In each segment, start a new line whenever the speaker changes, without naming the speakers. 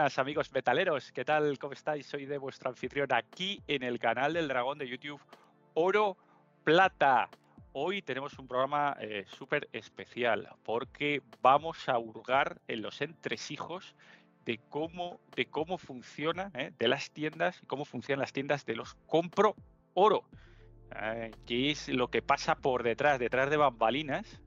amigos metaleros, ¿qué tal? ¿Cómo estáis? Soy de vuestro anfitrión aquí en el canal del dragón de YouTube Oro Plata. Hoy tenemos un programa eh, súper especial porque vamos a hurgar en los entresijos de cómo, de cómo funciona, eh, de las tiendas cómo funcionan las tiendas de los compro oro. Eh, qué es lo que pasa por detrás, detrás de bambalinas,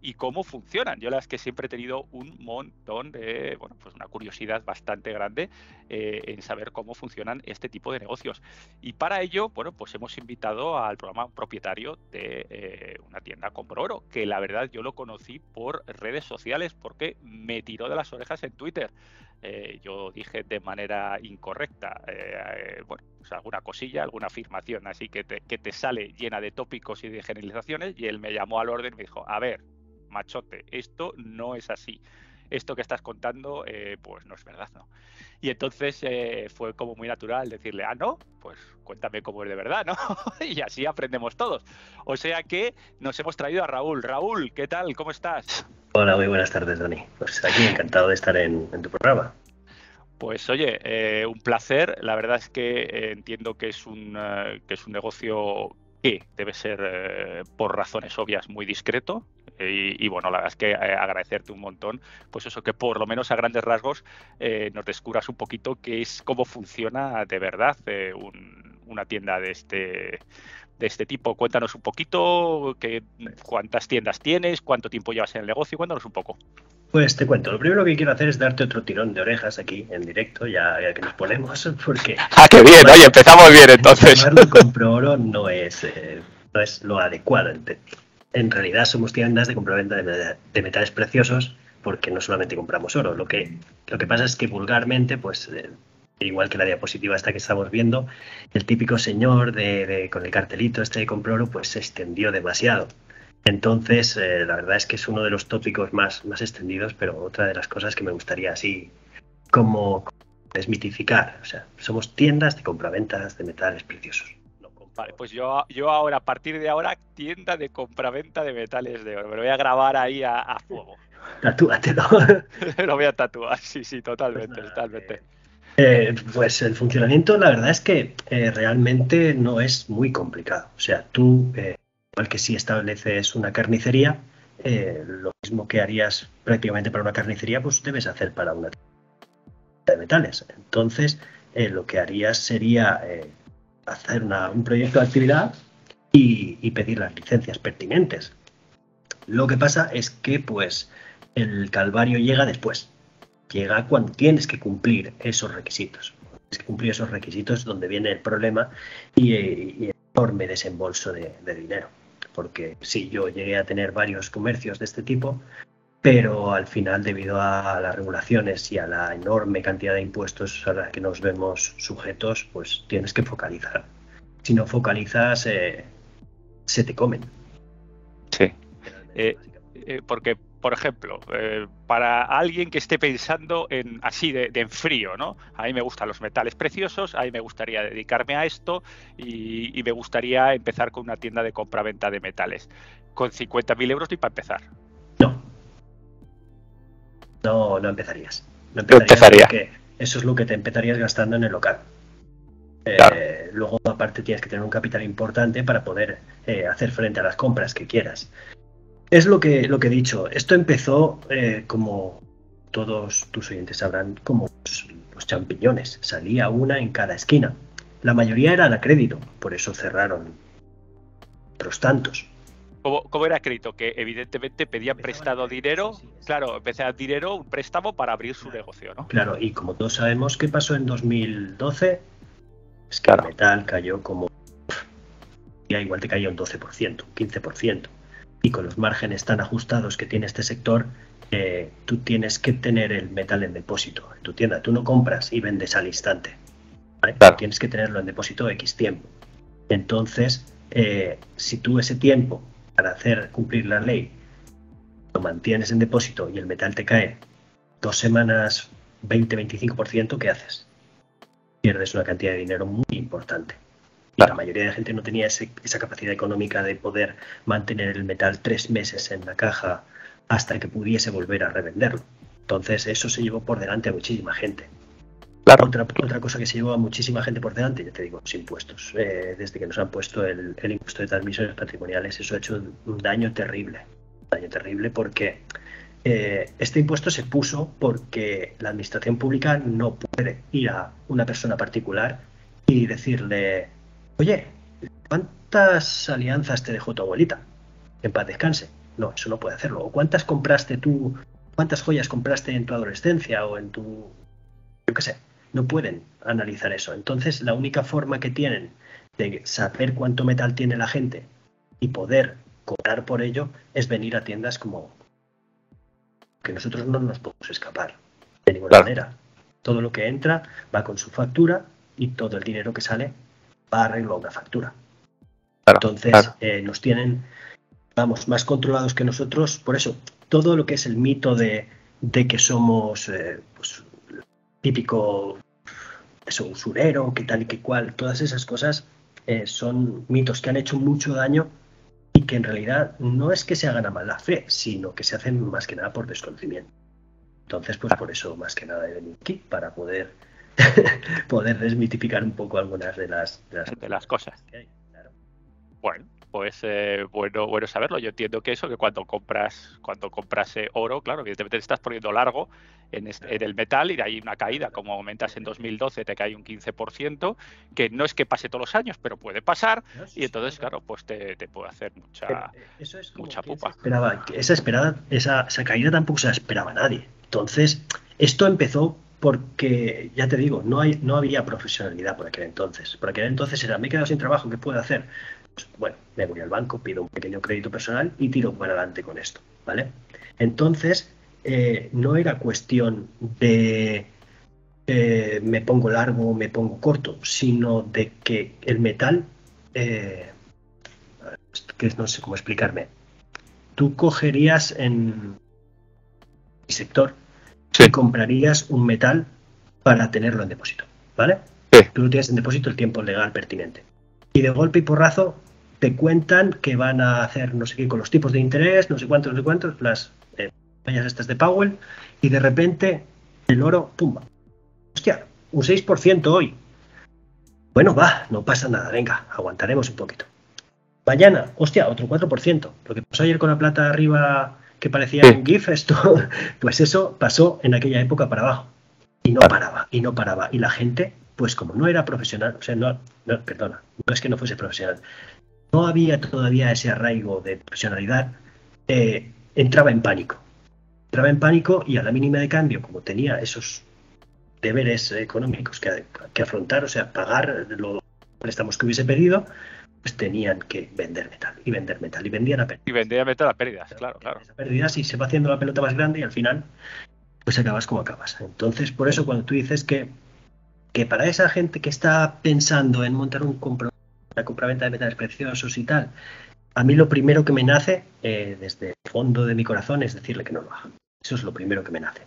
y cómo funcionan. Yo la es que siempre he tenido un montón de, bueno, pues una curiosidad bastante grande eh, en saber cómo funcionan este tipo de negocios. Y para ello, bueno, pues hemos invitado al programa propietario de eh, una tienda con Oro, que la verdad yo lo conocí por redes sociales porque me tiró de las orejas en Twitter. Eh, yo dije de manera incorrecta, bueno, pues alguna cosilla, alguna afirmación así que te, que te sale llena de tópicos y de generalizaciones y él me llamó al orden y me dijo, a ver, machote, esto no es así. Esto que estás contando, eh, pues no es verdad, ¿no? Y entonces eh, fue como muy natural decirle, ah, no, pues cuéntame cómo es de verdad, ¿no? y así aprendemos todos. O sea que nos hemos traído a Raúl. Raúl, ¿qué tal? ¿Cómo estás?
Hola, muy buenas tardes, Dani. Pues aquí encantado de estar en, tu programa.
Pues oye, eh, un placer. La verdad es que entiendo que es un, que es un negocio que debe ser, por razones obvias, muy discreto. Y, bueno, la verdad es que eh, agradecerte un montón, pues eso, que por lo menos a grandes rasgos eh, nos descubras un poquito qué es, cómo funciona de verdad eh, una tienda de este, de este tipo. Cuéntanos un poquito qué, cuántas tiendas tienes, cuánto tiempo llevas en el negocio, cuéntanos un poco.
Pues te cuento, lo primero que quiero hacer es darte otro tirón de orejas aquí en directo, ya, que nos ponemos, porque...
¡Ah, qué bien! Oye, empezamos bien entonces.
Compro oro no es, no es lo adecuado en realidad somos tiendas de compraventa de, de, metales preciosos porque no solamente compramos oro. Lo que, lo que pasa es que vulgarmente, pues eh, igual que la diapositiva esta que estamos viendo, el típico señor de, con el cartelito este de compro oro, pues se extendió demasiado. Entonces, eh, la verdad es que es uno de los tópicos más, más extendidos, pero otra de las cosas que me gustaría así como desmitificar. O sea, somos tiendas de compraventas de metales preciosos.
Vale, pues yo, yo ahora, a partir de ahora, tienda de compraventa de metales de oro. Me lo voy a grabar ahí a, fuego.
Tatúatelo.
lo voy a tatuar, sí, sí, totalmente, pues totalmente.
Eh, pues el funcionamiento, la verdad es que eh, realmente no es muy complicado. O sea, tú, eh, igual que si estableces una carnicería, lo mismo que harías prácticamente para una carnicería, pues debes hacer para una de metales. Entonces, lo que harías sería hacer un proyecto de actividad y, pedir las licencias pertinentes. Lo que pasa es que pues el calvario llega después, llega cuando tienes que cumplir esos requisitos. Tienes que cumplir esos requisitos donde viene el problema y, el enorme desembolso de, dinero. Porque si yo llegué a tener varios comercios de este tipo, pero al final, debido a las regulaciones y a la enorme cantidad de impuestos a la que nos vemos sujetos, pues tienes que focalizar. Si no focalizas, eh, se te comen.
Sí. Eh, eh, porque, por ejemplo, para alguien que esté pensando en así de, en frío, ¿no? A mí me gustan los metales preciosos, a mí me gustaría dedicarme a esto y, y me gustaría empezar con una tienda de compra-venta de metales. Con 50.000 euros ni para empezar.
No, no, no empezarías. No empezaría. Porque eso es lo que te empezarías gastando en el local. Eh, luego, aparte, tienes que tener un capital importante para poder eh, hacer frente a las compras que quieras. Es lo que, lo que he dicho. Esto empezó, eh, como todos tus oyentes sabrán, como los, champiñones. Salía una en cada esquina. La mayoría eran a crédito, por eso cerraron otros tantos.
¿Cómo, era crédito? Que evidentemente pedían prestado dinero, claro, empecé a dinero, un préstamo para abrir su negocio, ¿no?
Claro, y como todos sabemos, ¿qué pasó en 2012? Es que el metal cayó como... Ya igual te caía un 12%, un 15%. Y con los márgenes tan ajustados que tiene este sector, eh, tú tienes que tener el metal en depósito en tu tienda. Tú no compras y vendes al instante. Tienes que tenerlo en depósito X tiempo. Entonces, eh, si tú ese tiempo para hacer cumplir la ley lo mantienes en depósito y el metal te cae dos semanas 20-25%, ¿qué haces? Pierdes una cantidad de dinero muy importante. La mayoría de la gente no tenía esa capacidad económica de poder mantener el metal tres meses en la caja hasta que pudiese volver a revenderlo. Entonces eso se llevó por delante a muchísima gente. Otra, cosa que se llevó a muchísima gente por delante, ya te digo, los impuestos. Eh, desde que nos han puesto el, impuesto de transmisiones patrimoniales, eso ha hecho un daño terrible. Un daño terrible porque eh, este impuesto se puso porque la administración pública no puede ir a una persona particular y decirle, oye, ¿cuántas alianzas te dejó tu abuelita? En paz descanse. No, eso no puede hacerlo. ¿O cuántas compraste tú? ¿Cuántas joyas compraste en tu adolescencia o en tu... yo qué sé? No pueden analizar eso. Entonces, la única forma que tienen de saber cuánto metal tiene la gente y poder cobrar por ello es venir a tiendas como que nosotros no nos podemos escapar de ninguna manera. Todo lo que entra va con su factura y todo el dinero que sale va a arreglar una factura. Entonces, eh, nos tienen, vamos, más controlados que nosotros. Por eso, todo lo que es el mito de, que somos eh, pues, típico eso, usurero, que tal y que cual, todas esas cosas eh, son mitos que han hecho mucho daño y que en realidad no es que se hagan a mala fe, sino que se hacen más que nada por desconocimiento. Entonces, pues por eso más que nada he venido aquí, para poder, poder desmitificar un poco algunas de las,
de las, cosas. Bueno, pues eh, bueno, bueno saberlo. Yo entiendo que eso, que cuando compras, cuando compras eh, oro, claro, evidentemente te estás poniendo largo en, el metal y de ahí una caída, como aumentas en 2012, te cae un 15%, que no es que pase todos los años, pero puede pasar, y entonces, claro, pues te, puede hacer mucha, mucha pupa.
Esperaba, esa, esperada, esa, esa caída tampoco se la esperaba nadie. Entonces, esto empezó porque, ya te digo, no, hay, no había profesionalidad por aquel entonces. Por aquel entonces era, me he quedado sin trabajo, ¿qué puedo hacer? Bueno, me voy al banco, pido un pequeño crédito personal y tiro para adelante con esto, ¿vale? Entonces, eh, no era cuestión de eh, me pongo largo o me pongo corto, sino de que el metal, eh, que no sé cómo explicarme, tú cogerías en mi sector y comprarías un metal para tenerlo en depósito, ¿vale? Tú lo tienes en depósito el tiempo legal pertinente. Y de golpe y porrazo te cuentan que van a hacer no sé qué con los tipos de interés, no sé cuántos, no sé cuántos, las eh, estas de Powell, y de repente el oro, tumba. Hostia, un 6% hoy. Bueno, va, no pasa nada, venga, aguantaremos un poquito. Mañana, hostia, otro 4%. Lo que pasó ayer con la plata arriba que parecía un GIF, esto, pues eso pasó en aquella época para abajo. Y no paraba, y no paraba. Y la gente, pues como no era profesional, o sea, no, no perdona, no es que no fuese profesional, no había todavía ese arraigo de profesionalidad, eh, entraba en pánico. Entraba en pánico y a la mínima de cambio, como tenía esos deberes económicos que, afrontar, o sea, pagar los préstamos que hubiese pedido, pues tenían que vender metal y vender metal y vendían a pérdidas.
Y vendían metal a pérdidas, claro, claro.
A pérdidas y se va haciendo la pelota más grande y al final pues acabas como acabas. Entonces, por eso cuando tú dices que, que para esa gente que está pensando en montar un compromiso la compraventa de metales preciosos y tal, a mí lo primero que me nace eh, desde el fondo de mi corazón es decirle que no lo haga. Eso es lo primero que me nace.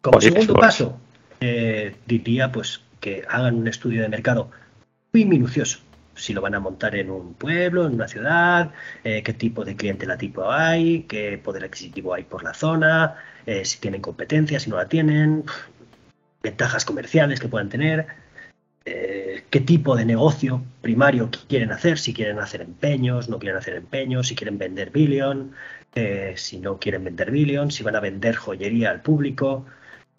Como segundo paso, eh, diría pues que hagan un estudio de mercado muy minucioso. Si lo van a montar en un pueblo, en una ciudad, eh, qué tipo de cliente la tipo hay, qué poder adquisitivo hay por la zona, si tienen competencia, si no la tienen, ventajas comerciales que puedan tener eh, qué tipo de negocio primario quieren hacer, si quieren hacer empeños, no quieren hacer empeños, si quieren vender billion, eh, si no quieren vender billion, si van a vender joyería al público,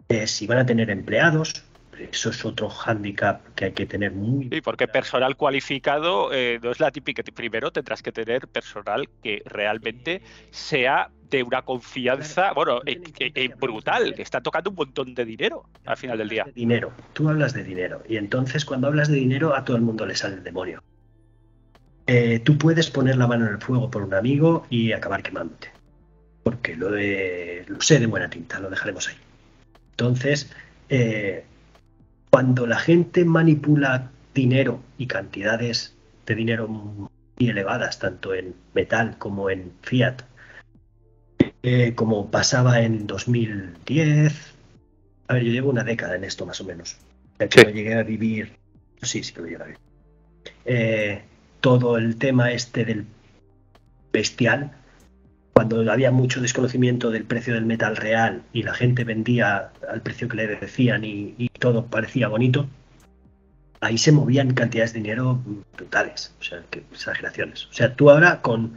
eh, si van a tener empleados. Eso es otro hándicap que hay que tener muy.
Sí, porque personal cualificado no es la típica. Primero tendrás que tener personal que realmente sea de una confianza, bueno, eh, eh, eh, brutal. Está tocando un montón de dinero al final del día.
dinero. Tú hablas de dinero. Y entonces cuando hablas de dinero a todo el mundo le sale el demonio. tú puedes poner la mano en el fuego por un amigo y acabar quemándote. Porque lo, de, lo sé de buena tinta, lo dejaremos ahí. Entonces, cuando la gente manipula dinero y cantidades de dinero muy elevadas, tanto en metal como en fiat, eh, como pasaba en 2010. A ver, yo llevo una década en esto más o menos. Que llegué a vivir. Sí, sí que lo llegué a vivir. Eh, todo el tema este del bestial, cuando había mucho desconocimiento del precio del metal real y la gente vendía al precio que le decían y, todo parecía bonito, ahí se movían cantidades de dinero brutales, o sea, que exageraciones. O sea, tú ahora con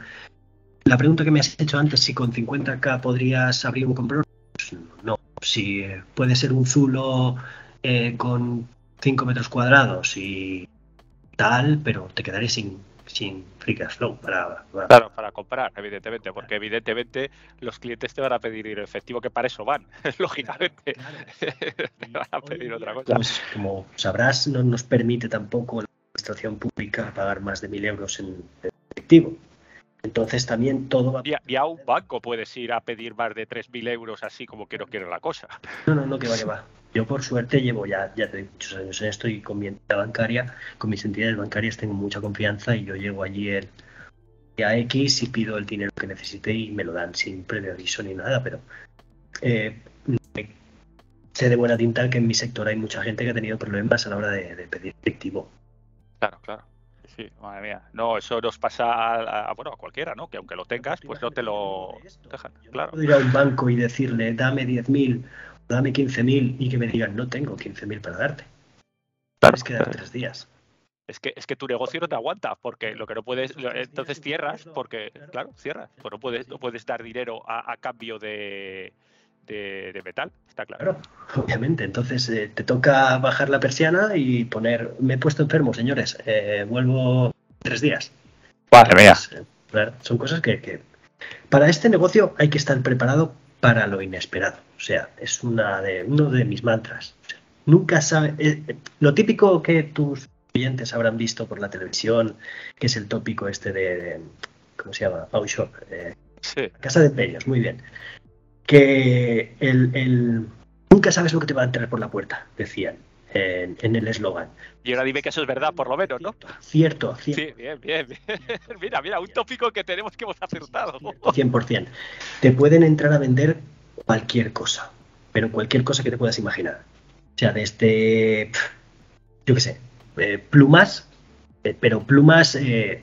la pregunta que me has hecho antes, si con 50k podrías abrir un comprador, pues no. Si puede ser un Zulo eh, con 5 metros cuadrados y tal, pero te quedaré sin, sin free cash flow para,
Claro, para comprar, evidentemente, porque evidentemente los clientes te van a pedir dinero efectivo, que para eso van, lógicamente. te van a pedir otra cosa.
Pues, como sabrás, no nos permite tampoco la administración pública pagar más de mil euros en efectivo. Entonces también todo va...
Y a, un banco puedes ir a pedir más de 3.000 euros así como quiero quiero la cosa.
No, no, no, que va, que va. Yo por suerte llevo ya, ya muchos años en esto y con mi entidad bancaria, con mis entidades bancarias tengo mucha confianza y yo llego allí el a X y pido el dinero que necesite y me lo dan sin previo aviso ni nada, pero eh, sé de buena tinta que en mi sector hay mucha gente que ha tenido problemas a la hora de, de pedir efectivo.
Claro, claro sí, madre mía. No, eso nos pasa a, bueno, a cualquiera, ¿no? Que aunque lo tengas, pues no te lo dejan. Claro.
Puedo ir a un banco y decirle, dame 10.000, dame 15.000 y que me digan, no tengo 15.000 para darte. Claro. Tienes que dar tres días.
Es que, es que tu negocio no te aguanta, porque lo que no puedes, entonces cierras, porque, claro, cierras, pues no puedes, no puedes dar dinero a cambio de, de, metal, está claro.
obviamente. Entonces eh, te toca bajar la persiana y poner, me he puesto enfermo, señores, eh, vuelvo tres días.
Madre mía.
Eh, son cosas que, Para este negocio hay que estar preparado para lo inesperado. O sea, es una de, uno de mis mantras. nunca sabe... lo típico que tus clientes habrán visto por la televisión, que es el tópico este de... ¿Cómo se llama? Shop. Casa de empeños, muy bien que el, nunca sabes lo que te va a entrar por la puerta, decían en, el eslogan.
Y ahora dime que eso es verdad, por lo menos, ¿no?
Cierto, cierto.
Sí, bien, bien, mira, mira, un tópico que tenemos que hemos acertado.
100%. Te pueden entrar a vender cualquier cosa, pero cualquier cosa que te puedas imaginar. O sea, desde, yo qué sé, eh, plumas, eh, pero plumas eh,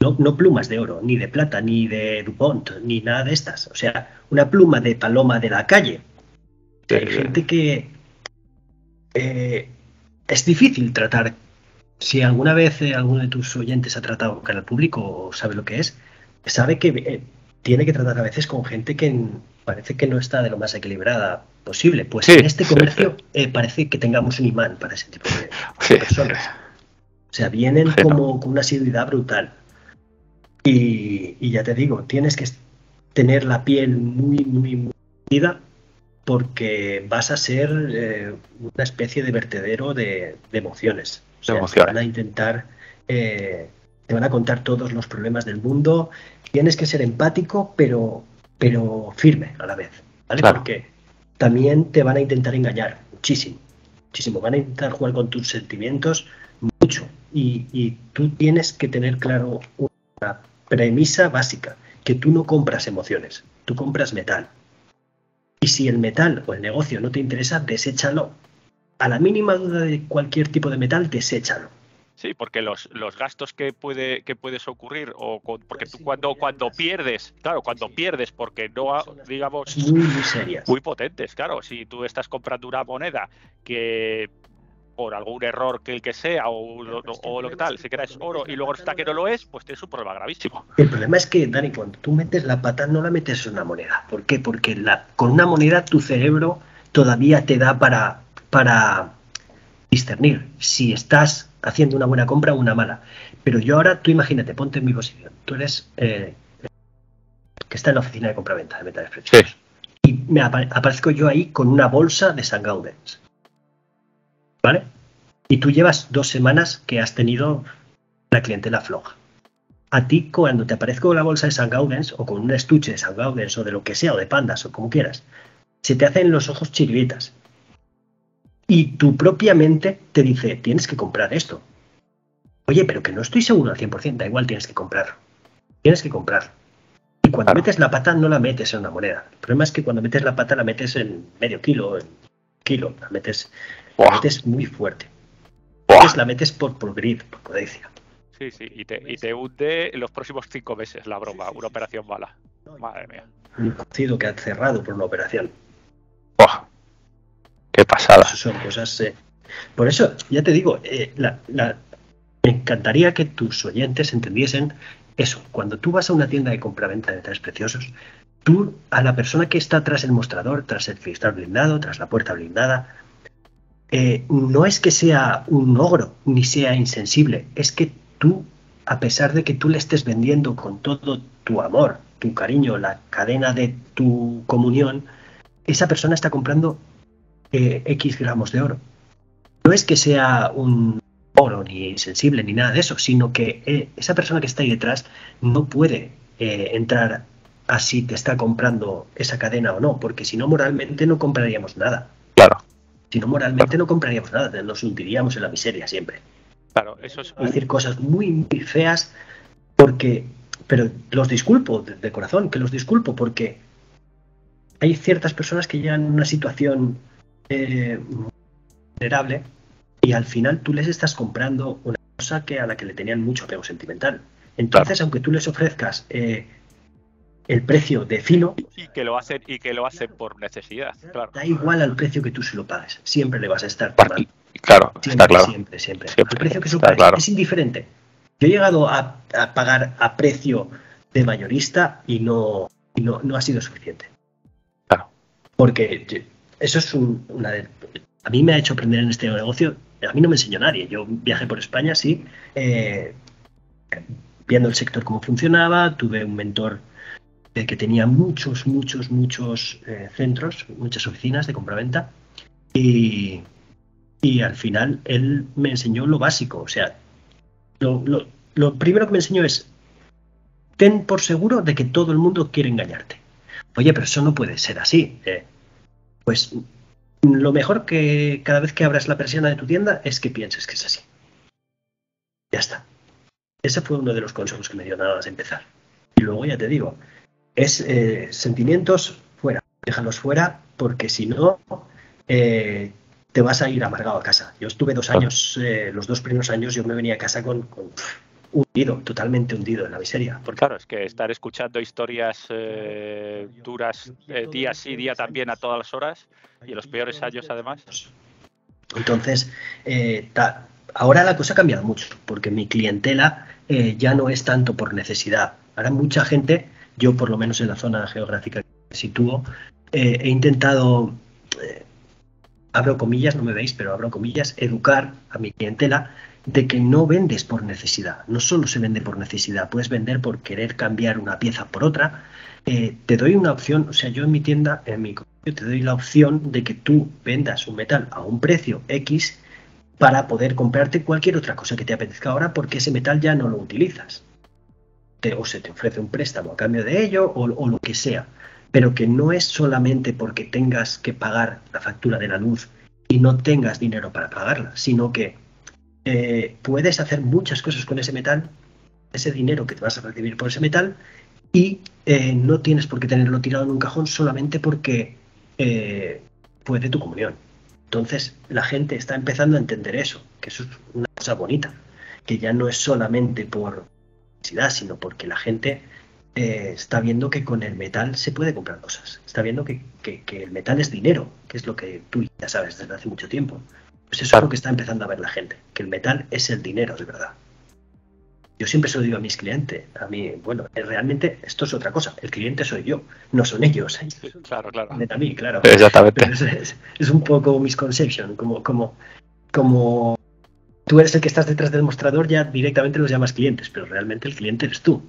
no, plumas de oro, ni de plata, ni de DuPont, ni nada de estas. O sea, una pluma de paloma de la calle. Hay gente que eh, es difícil tratar. Si alguna vez eh, alguno de tus oyentes ha tratado con canal público o sabe lo que es, sabe que eh, tiene que tratar a veces con gente que parece que no está de lo más equilibrada posible. Pues en este comercio parece que tengamos un imán para ese tipo de, personas. O sea, vienen como con una asiduidad brutal. Y, ya te digo, tienes que tener la piel muy, muy, muy porque vas a ser eh, una especie de vertedero de, emociones. O sea, te van a intentar, eh, te van a contar todos los problemas del mundo. Tienes que ser empático, pero, pero firme a la vez, ¿vale? Porque también te van a intentar engañar muchísimo, muchísimo. Van a intentar jugar con tus sentimientos mucho. Y, y tú tienes que tener claro una premisa básica, que tú no compras emociones, tú compras metal. Y si el metal o el negocio no te interesa, deséchalo. A la mínima duda de cualquier tipo de metal, deséchalo.
Sí, porque los, los gastos que puede que puedes ocurrir o porque tú cuando cuando pierdes, claro, cuando pierdes porque no digamos
muy, muy serias.
Muy potentes, claro, si tú estás comprando una moneda que por algún error que el que sea o, lo que tal, si es oro y luego está que no lo es, pues tienes un problema gravísimo.
El problema es que, Dani, cuando tú metes la pata no la metes en una moneda. ¿Por qué? Porque la, con una moneda tu cerebro todavía te da para, para discernir si estás haciendo una buena compra o una mala. Pero yo ahora, tú imagínate, ponte en mi posición. Tú eres eh, que está en la oficina de compra-venta de metales preciosos. Y me aparezco yo ahí con una bolsa de San Gaudens. ¿Vale? Y tú llevas dos semanas que has tenido la clientela floja. A ti, cuando te aparezco la bolsa de San Gaudens o con un estuche de San Gaudens o de lo que sea, o de pandas o como quieras, se te hacen los ojos chiribitas. Y tu propia mente te dice, tienes que comprar esto. Oye, pero que no estoy seguro al 100%, da igual, tienes que comprar. Tienes que comprar. Y cuando metes la pata no la metes en una moneda. El problema es que cuando metes la pata la metes en medio kilo, en kilo, la metes la metes muy fuerte. la metes por, por grid, por codicia.
Sí, sí, y te, y te hunde los próximos cinco meses la broma, una operación mala. Madre mía.
Un conocido que ha cerrado por una operación.
¡Buah! ¡Qué pasada!
Eso son cosas. eh, Por eso, ya te digo, eh, la- la- me encantaría que tus oyentes entendiesen eso. Cuando tú vas a una tienda de compraventa de metales preciosos, tú a la persona que está tras el mostrador, tras el cristal blindado, tras la puerta blindada, eh, no es que sea un ogro ni sea insensible, es que tú, a pesar de que tú le estés vendiendo con todo tu amor, tu cariño, la cadena de tu comunión, esa persona está comprando eh, X gramos de oro. No es que sea un oro ni insensible ni nada de eso, sino que eh, esa persona que está ahí detrás no puede eh, entrar a si te está comprando esa cadena o no, porque si no moralmente no compraríamos nada.
Claro,
Si no moralmente no compraríamos nada, nos hundiríamos en la miseria siempre.
claro, eso es.
Decir cosas muy, muy feas porque, pero los disculpo de, de corazón, que los disculpo porque hay ciertas personas que llegan en una situación eh, vulnerable y al final tú les estás comprando una cosa que a la que le tenían mucho apego sentimental. Entonces, aunque tú les ofrezcas eh, el precio de filo,
Y que lo hacen, y que lo hacen por necesidad, claro.
da igual al precio que tú se lo pagues. Siempre le vas a estar.
Claro,
Siempre,
está claro.
siempre, siempre.
Siempre,
Al precio que se lo
está
pagues.
claro.
Es indiferente. Yo he llegado a, a pagar a precio de mayorista y no, y no, no ha sido suficiente.
Claro.
Porque eso es un- una de- A mí me ha hecho aprender en este negocio. A mí no me enseñó nadie. Yo viajé por España, sí, eh, viendo el sector cómo funcionaba. Tuve un mentor eh, que tenía muchos, muchos, muchos eh, centros, muchas oficinas de compraventa. Y, y al final él me enseñó lo básico. O sea, lo, lo- lo primero que me enseñó es, ten por seguro de que todo el mundo quiere engañarte. Oye, pero eso no puede ser así. eh. Pues lo mejor que cada vez que abras la persiana de tu tienda es que pienses que es así. Ya está. Ese fue uno de los consejos que me dio nada más empezar. Y luego ya te digo, es eh, sentimientos fuera, déjalos fuera, porque si no, eh, te vas a ir amargado a casa. Yo estuve dos años, eh, los dos primeros años, yo me venía a casa con, con, hundido, totalmente hundido en la miseria. Porque
Claro, es que estar escuchando historias eh, duras eh, día sí, día también a todas las horas y en los peores años además.
Entonces, eh, ta- ahora la cosa ha cambiado mucho, porque mi clientela eh, ya no es tanto por necesidad. Ahora mucha gente, yo por lo menos en la zona geográfica que sitúo, eh, he intentado, eh, abro comillas, no me veis, pero abro comillas, educar a mi clientela de que no vendes por necesidad. No solo se vende por necesidad, puedes vender por querer cambiar una pieza por otra. Eh, te doy una opción, o sea, yo en mi tienda, en mi comercio, te doy la opción de que tú vendas un metal a un precio X para poder comprarte cualquier otra cosa que te apetezca ahora porque ese metal ya no lo utilizas. O se te ofrece un préstamo a cambio de ello o, lo que sea. Pero que no es solamente porque tengas que pagar la factura de la luz y no tengas dinero para pagarla, sino que eh, puedes hacer muchas cosas con ese metal, ese dinero que te vas a recibir por ese metal, y eh, no tienes por qué tenerlo tirado en un cajón solamente porque eh, fue de tu comunión. Entonces la gente está empezando a entender eso, que eso es una cosa bonita, que ya no es solamente por sino porque la gente eh, está viendo que con el metal se puede comprar cosas, está viendo que, que- que el metal es dinero, que es lo que tú ya sabes desde hace mucho tiempo. Pues eso es
Claro.
lo que está empezando a ver la gente, que el metal es el dinero de verdad. Yo siempre se lo digo a mis clientes, a mí, bueno, eh, realmente esto es otra cosa, el cliente soy yo, no son ellos, ellos
Claro, claro.
venden a mí, claro.
Exactamente.
Es, es- es un poco misconception, como, como, como tú eres el que estás detrás del mostrador, ya directamente los llamas clientes, pero realmente el cliente eres tú.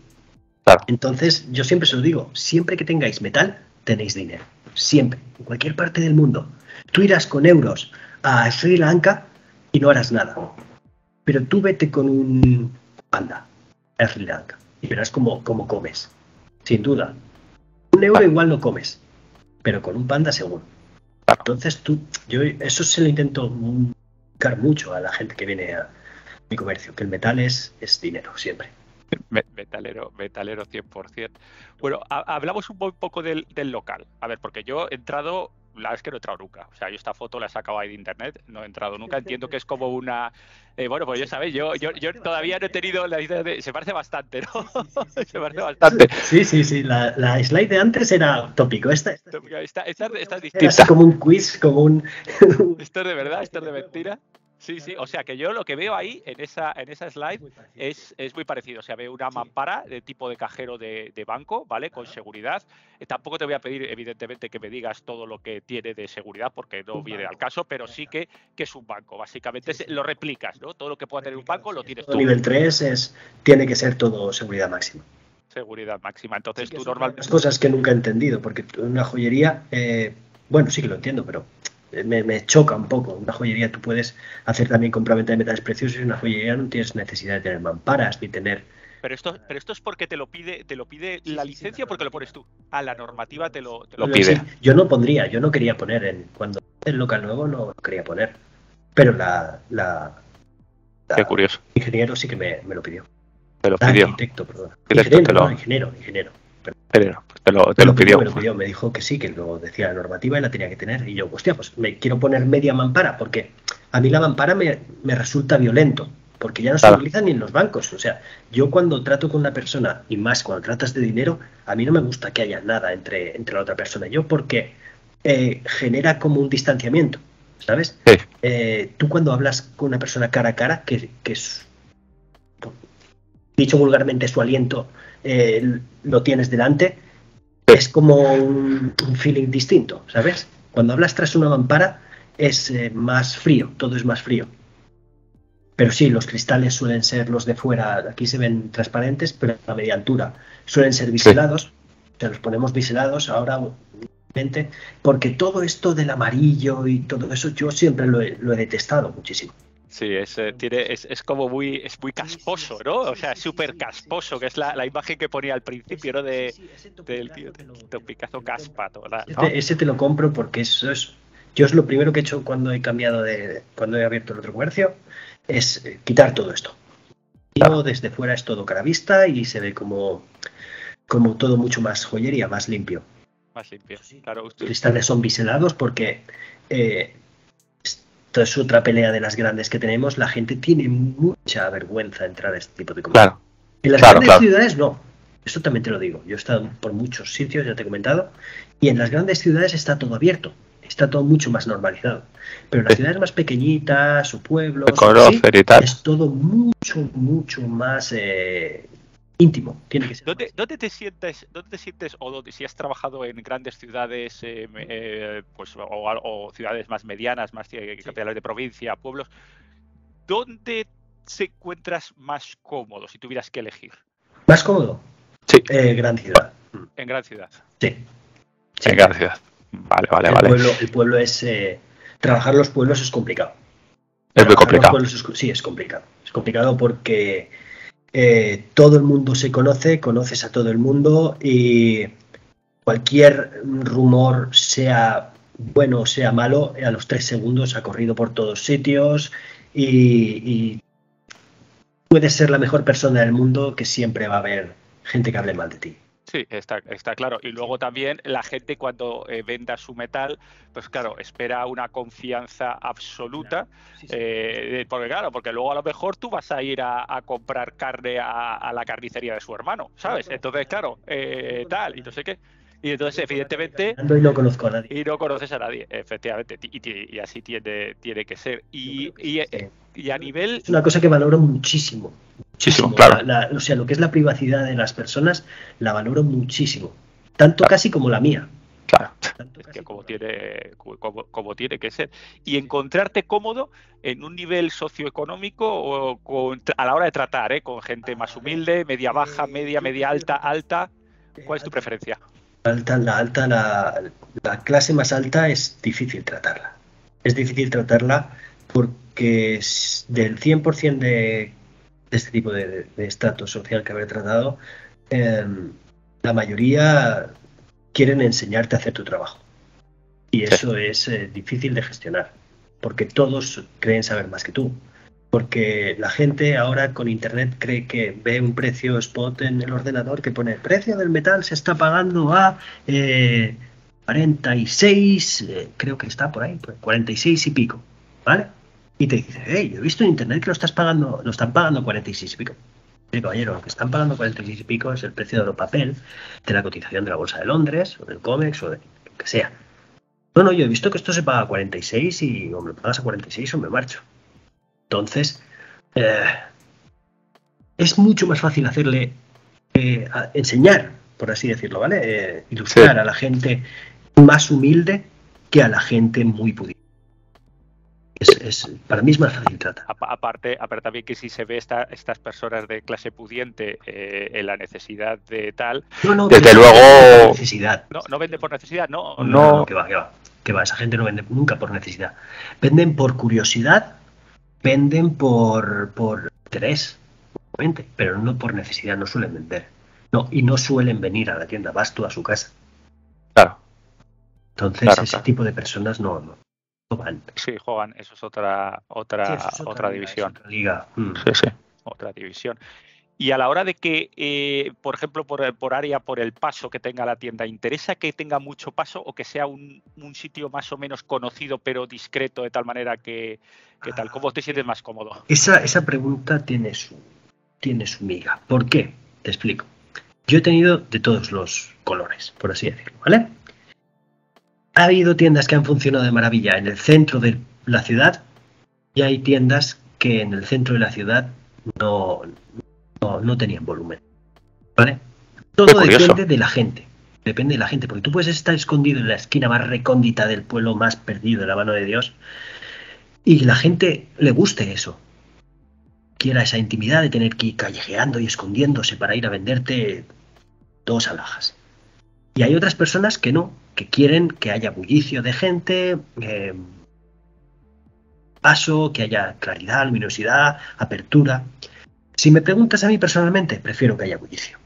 Claro.
Entonces, yo siempre se lo digo, siempre que tengáis metal, tenéis dinero. Siempre, en cualquier parte del mundo. Tú irás con euros a Sri Lanka y no harás nada. Pero tú vete con un panda a Sri Lanka y verás cómo, cómo comes. Sin duda. Un euro igual no comes, pero con un panda seguro. Entonces tú, yo eso se lo intento mucho a la gente que viene a mi comercio, que el metal es, es dinero siempre.
Me- Metalero, metalero 100%. Bueno, ha- hablamos un po- poco del, del local. A ver, porque yo he entrado la verdad es que no he entrado nunca. O sea, yo esta foto la he sacado ahí de internet, no he entrado nunca. Entiendo que es como una. Eh, bueno, pues ya sabéis, yo, yo, yo todavía no he tenido la idea de. Se parece bastante, ¿no? se parece bastante.
Sí, sí, sí. La, la slide de antes era tópico. Esta, esta,
esta, esta, esta es distinta.
Es como un quiz, como un.
esto es de verdad, esto es de mentira. Sí, sí, o sea que yo lo que veo ahí en esa, en esa slide es, es muy parecido. O sea, veo una mampara de tipo de cajero de, de banco, ¿vale? Con seguridad. Eh, tampoco te voy a pedir, evidentemente, que me digas todo lo que tiene de seguridad, porque no viene al caso, pero sí que, que es un banco. Básicamente lo replicas, ¿no? Todo lo que pueda tener un banco lo tienes tú.
Nivel 3 es, tiene que ser todo seguridad máxima.
Seguridad máxima. Entonces tú normalmente.
Las cosas que nunca he entendido, porque una joyería, eh, bueno, sí que lo entiendo, pero me, me, choca un poco. Una joyería tú puedes hacer también compraventa de metales preciosos y una joyería no tienes necesidad de tener mamparas ni tener.
Pero esto, pero esto es porque te lo pide, te lo pide la licencia porque lo pones tú. A la normativa te lo, te lo pide. Sí,
yo no pondría, yo no quería poner en cuando el local nuevo no lo quería poner. Pero la, la,
la Qué curioso.
ingeniero sí que me, me lo pidió.
Te lo pidió.
Arquitecto, perdón. Ingeniero, no, ingeniero, ingeniero.
Pero, pues te, lo, te lo, pidió.
Me lo pidió, me dijo que sí, que lo decía la normativa y la tenía que tener. Y yo, hostia, pues me quiero poner media mampara, porque a mí la mampara me, me resulta violento, porque ya no se claro. utiliza ni en los bancos. O sea, yo cuando trato con una persona, y más cuando tratas de dinero, a mí no me gusta que haya nada entre, entre la otra persona. Yo porque eh, genera como un distanciamiento, ¿sabes?
Sí.
Eh, tú cuando hablas con una persona cara a cara, que, que es, dicho vulgarmente, su aliento eh, lo tienes delante, es como un, un, feeling distinto, ¿sabes? Cuando hablas tras una mampara es eh, más frío, todo es más frío. Pero sí, los cristales suelen ser los de fuera, aquí se ven transparentes, pero a media altura suelen ser biselados, sea, los ponemos biselados ahora porque todo esto del amarillo y todo eso yo siempre lo he, lo he detestado muchísimo.
Sí, es, eh, tiene, es, es, como muy, es muy casposo, ¿no? O sea, súper casposo, que es la, la, imagen que ponía al principio, ¿no? De, del tío de Picasso Caspa, ¿no?
ese, ese, te lo compro porque eso es. Yo es lo primero que he hecho cuando he cambiado de. cuando he abierto el otro comercio, es quitar todo esto. Claro. Desde fuera es todo cara vista y se ve como, como todo mucho más joyería, más limpio.
Más limpio, claro.
Los cristales son biselados porque eh, esto es otra pelea de las grandes que tenemos. La gente tiene mucha vergüenza de entrar a este tipo de comercio.
Claro.
En las
claro,
grandes
claro.
ciudades no. Esto también te lo digo. Yo he estado por muchos sitios, ya te he comentado, y en las grandes ciudades está todo abierto. Está todo mucho más normalizado. Pero en las sí. ciudades más pequeñitas o pueblos,
sí, y tal.
es todo mucho, mucho más eh, íntimo. Tiene que ser.
¿Dónde, ¿Dónde, te sientes, dónde te sientes o dónde, si has trabajado en grandes ciudades, eh, eh, pues o, o, ciudades más medianas, más eh, capitales de provincia, pueblos, dónde se encuentras más cómodo si tuvieras que elegir?
¿Más cómodo?
Sí.
Eh, gran ciudad.
En gran ciudad.
Sí.
sí. En gran ciudad. Vale, vale,
el
vale.
Pueblo, el pueblo es. Eh, trabajar los pueblos es complicado.
Es muy complicado.
Es, sí, es complicado. Es complicado porque eh, todo el mundo se conoce, conoces a todo el mundo y cualquier rumor, sea bueno o sea malo, a los tres segundos ha corrido por todos sitios y, y puedes ser la mejor persona del mundo que siempre va a haber gente que hable mal de ti.
Sí, está, está, claro. Y luego también la gente cuando eh, venda su metal, pues claro, espera una confianza absoluta. Sí, sí. Eh, porque claro, porque luego a lo mejor tú vas a ir a, a comprar carne a, a, la carnicería de su hermano, ¿sabes? Entonces, claro, eh, tal, y no sé qué. Y entonces, evidentemente.
Y no conozco a nadie.
Y no conoces a nadie, efectivamente. Y, y así tiene, tiene que ser. Y, y, y, a nivel.
Es una cosa que valoro muchísimo.
Muchísimo, claro.
La, la, o sea, lo que es la privacidad de las personas, la valoro muchísimo. Tanto claro. casi como la mía.
Claro. Es que como tiene, como, como, tiene que ser. Y encontrarte cómodo en un nivel socioeconómico o con, a la hora de tratar, ¿eh? con gente más humilde, media baja, media, media alta, alta. ¿Cuál es tu preferencia?
Alta, la alta, la, la, clase más alta es difícil tratarla. Es difícil tratarla porque del 100% de, de, este tipo de, estrato social que habré tratado, eh, la mayoría quieren enseñarte a hacer tu trabajo. Y eso sí. es eh, difícil de gestionar, porque todos creen saber más que tú porque la gente ahora con internet cree que ve un precio spot en el ordenador que pone el precio del metal se está pagando a eh, 46, eh, creo que está por ahí, 46 y pico, ¿vale? Y te dice, hey, he visto en internet que lo estás pagando, lo están pagando 46 y pico. Sí, caballero, lo que están pagando 46 y pico es el precio de papel de la cotización de la Bolsa de Londres, o del COMEX, o de lo que sea. No, no, yo he visto que esto se paga a 46 y o me pagas a 46 o me marcho. Entonces, eh, es mucho más fácil hacerle eh, enseñar, por así decirlo, ¿vale? Eh, ilustrar a la gente más humilde que a la gente muy pudiente. Es, para mí es más fácil tratar.
Aparte, aparte también que si se ve esta, estas personas de clase pudiente eh, en la necesidad de tal,
no, no,
desde luego
necesidad.
No, no vende por necesidad, no,
no, no, que va, que va, que va. Esa gente no vende nunca por necesidad. Venden por curiosidad, venden por, por interés, pero no por necesidad, no suelen vender. No, y no suelen venir a la tienda, vas tú a su casa.
Claro.
Entonces, ese tipo de personas no, no, van.
Sí, juegan, eso es otra, otra, otra, división.
Otra liga.
Mm. Sí, sí, otra división. Y a la hora de que, eh, por ejemplo, por, área, por el paso que tenga la tienda, ¿interesa que tenga mucho paso o que sea un, sitio más o menos conocido pero discreto de tal manera que, que tal? ¿Cómo te sientes más cómodo?
Esa, esa pregunta tiene su, tiene su miga. ¿Por qué? Te explico. Yo he tenido de todos los colores, por así decirlo, ¿vale? Ha habido tiendas que han funcionado de maravilla en el centro de la ciudad y hay tiendas que en el centro de la ciudad no, no, tenían volumen. ¿Vale? Todo depende de la gente. Depende de la gente, porque tú puedes estar escondido en la esquina más recóndita del pueblo más perdido de la mano de Dios y la gente le guste eso quiera esa intimidad de tener que ir callejeando y escondiéndose para ir a venderte dos alhajas. Y hay otras personas que no, que quieren que haya bullicio de gente, eh, paso, que haya claridad, luminosidad, apertura. Si me preguntas a mí personalmente, prefiero que haya bullicio.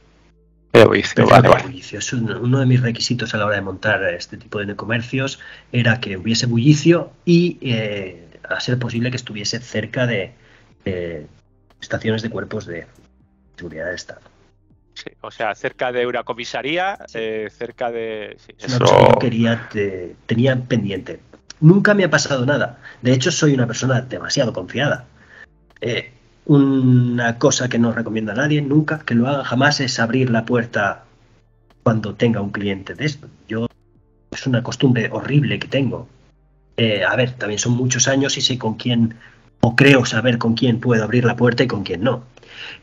Bullicio, vale, vale.
Es uno de mis requisitos a la hora de montar este tipo de comercios era que hubiese bullicio y eh, a ser posible que estuviese cerca de, estaciones de cuerpos de seguridad de Estado.
Sí, o sea, cerca de una comisaría, eh, cerca de...
eso... que quería, tenía pendiente. Nunca me ha pasado nada. De hecho, soy una persona demasiado confiada. Eh, una cosa que no recomiendo a nadie, nunca, que lo haga jamás, es abrir la puerta cuando tenga un cliente de esto. Yo es una costumbre horrible que tengo. Eh, a ver, también son muchos años y sé con quién o creo saber con quién puedo abrir la puerta y con quién no.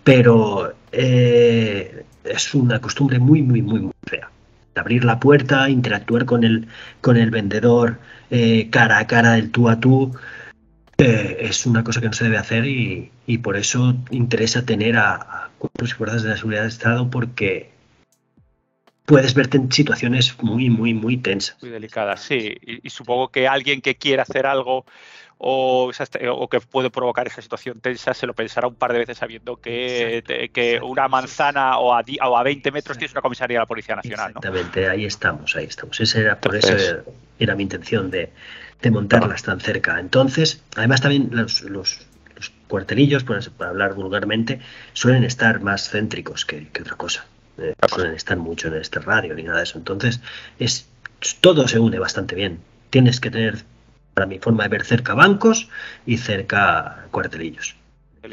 Pero eh, es una costumbre muy, muy, muy, muy fea. Abrir la puerta, interactuar con el, con el vendedor eh, cara a cara, del tú a tú, eh, es una cosa que no se debe hacer y, por eso interesa tener a, cuerpos y fuerzas de la seguridad de Estado porque puedes verte en situaciones muy, muy, muy tensas.
Muy delicadas, sí. y supongo que alguien que quiera hacer algo o, que puede provocar esa situación tensa, se lo pensará un par de veces sabiendo que, que una manzana o a, o a 20 metros tienes una comisaría de la Policía Nacional.
Exactamente, ahí estamos, ahí estamos. Esa era, por eso era, mi intención de, montarlas tan cerca. Entonces, además también los, los, cuartelillos, para hablar vulgarmente, suelen estar más céntricos que, otra cosa. Eh, suelen estar mucho en este radio ni nada de eso. Entonces, es todo se une bastante bien. Tienes que tener para mi forma de ver, cerca bancos y cerca cuartelillos.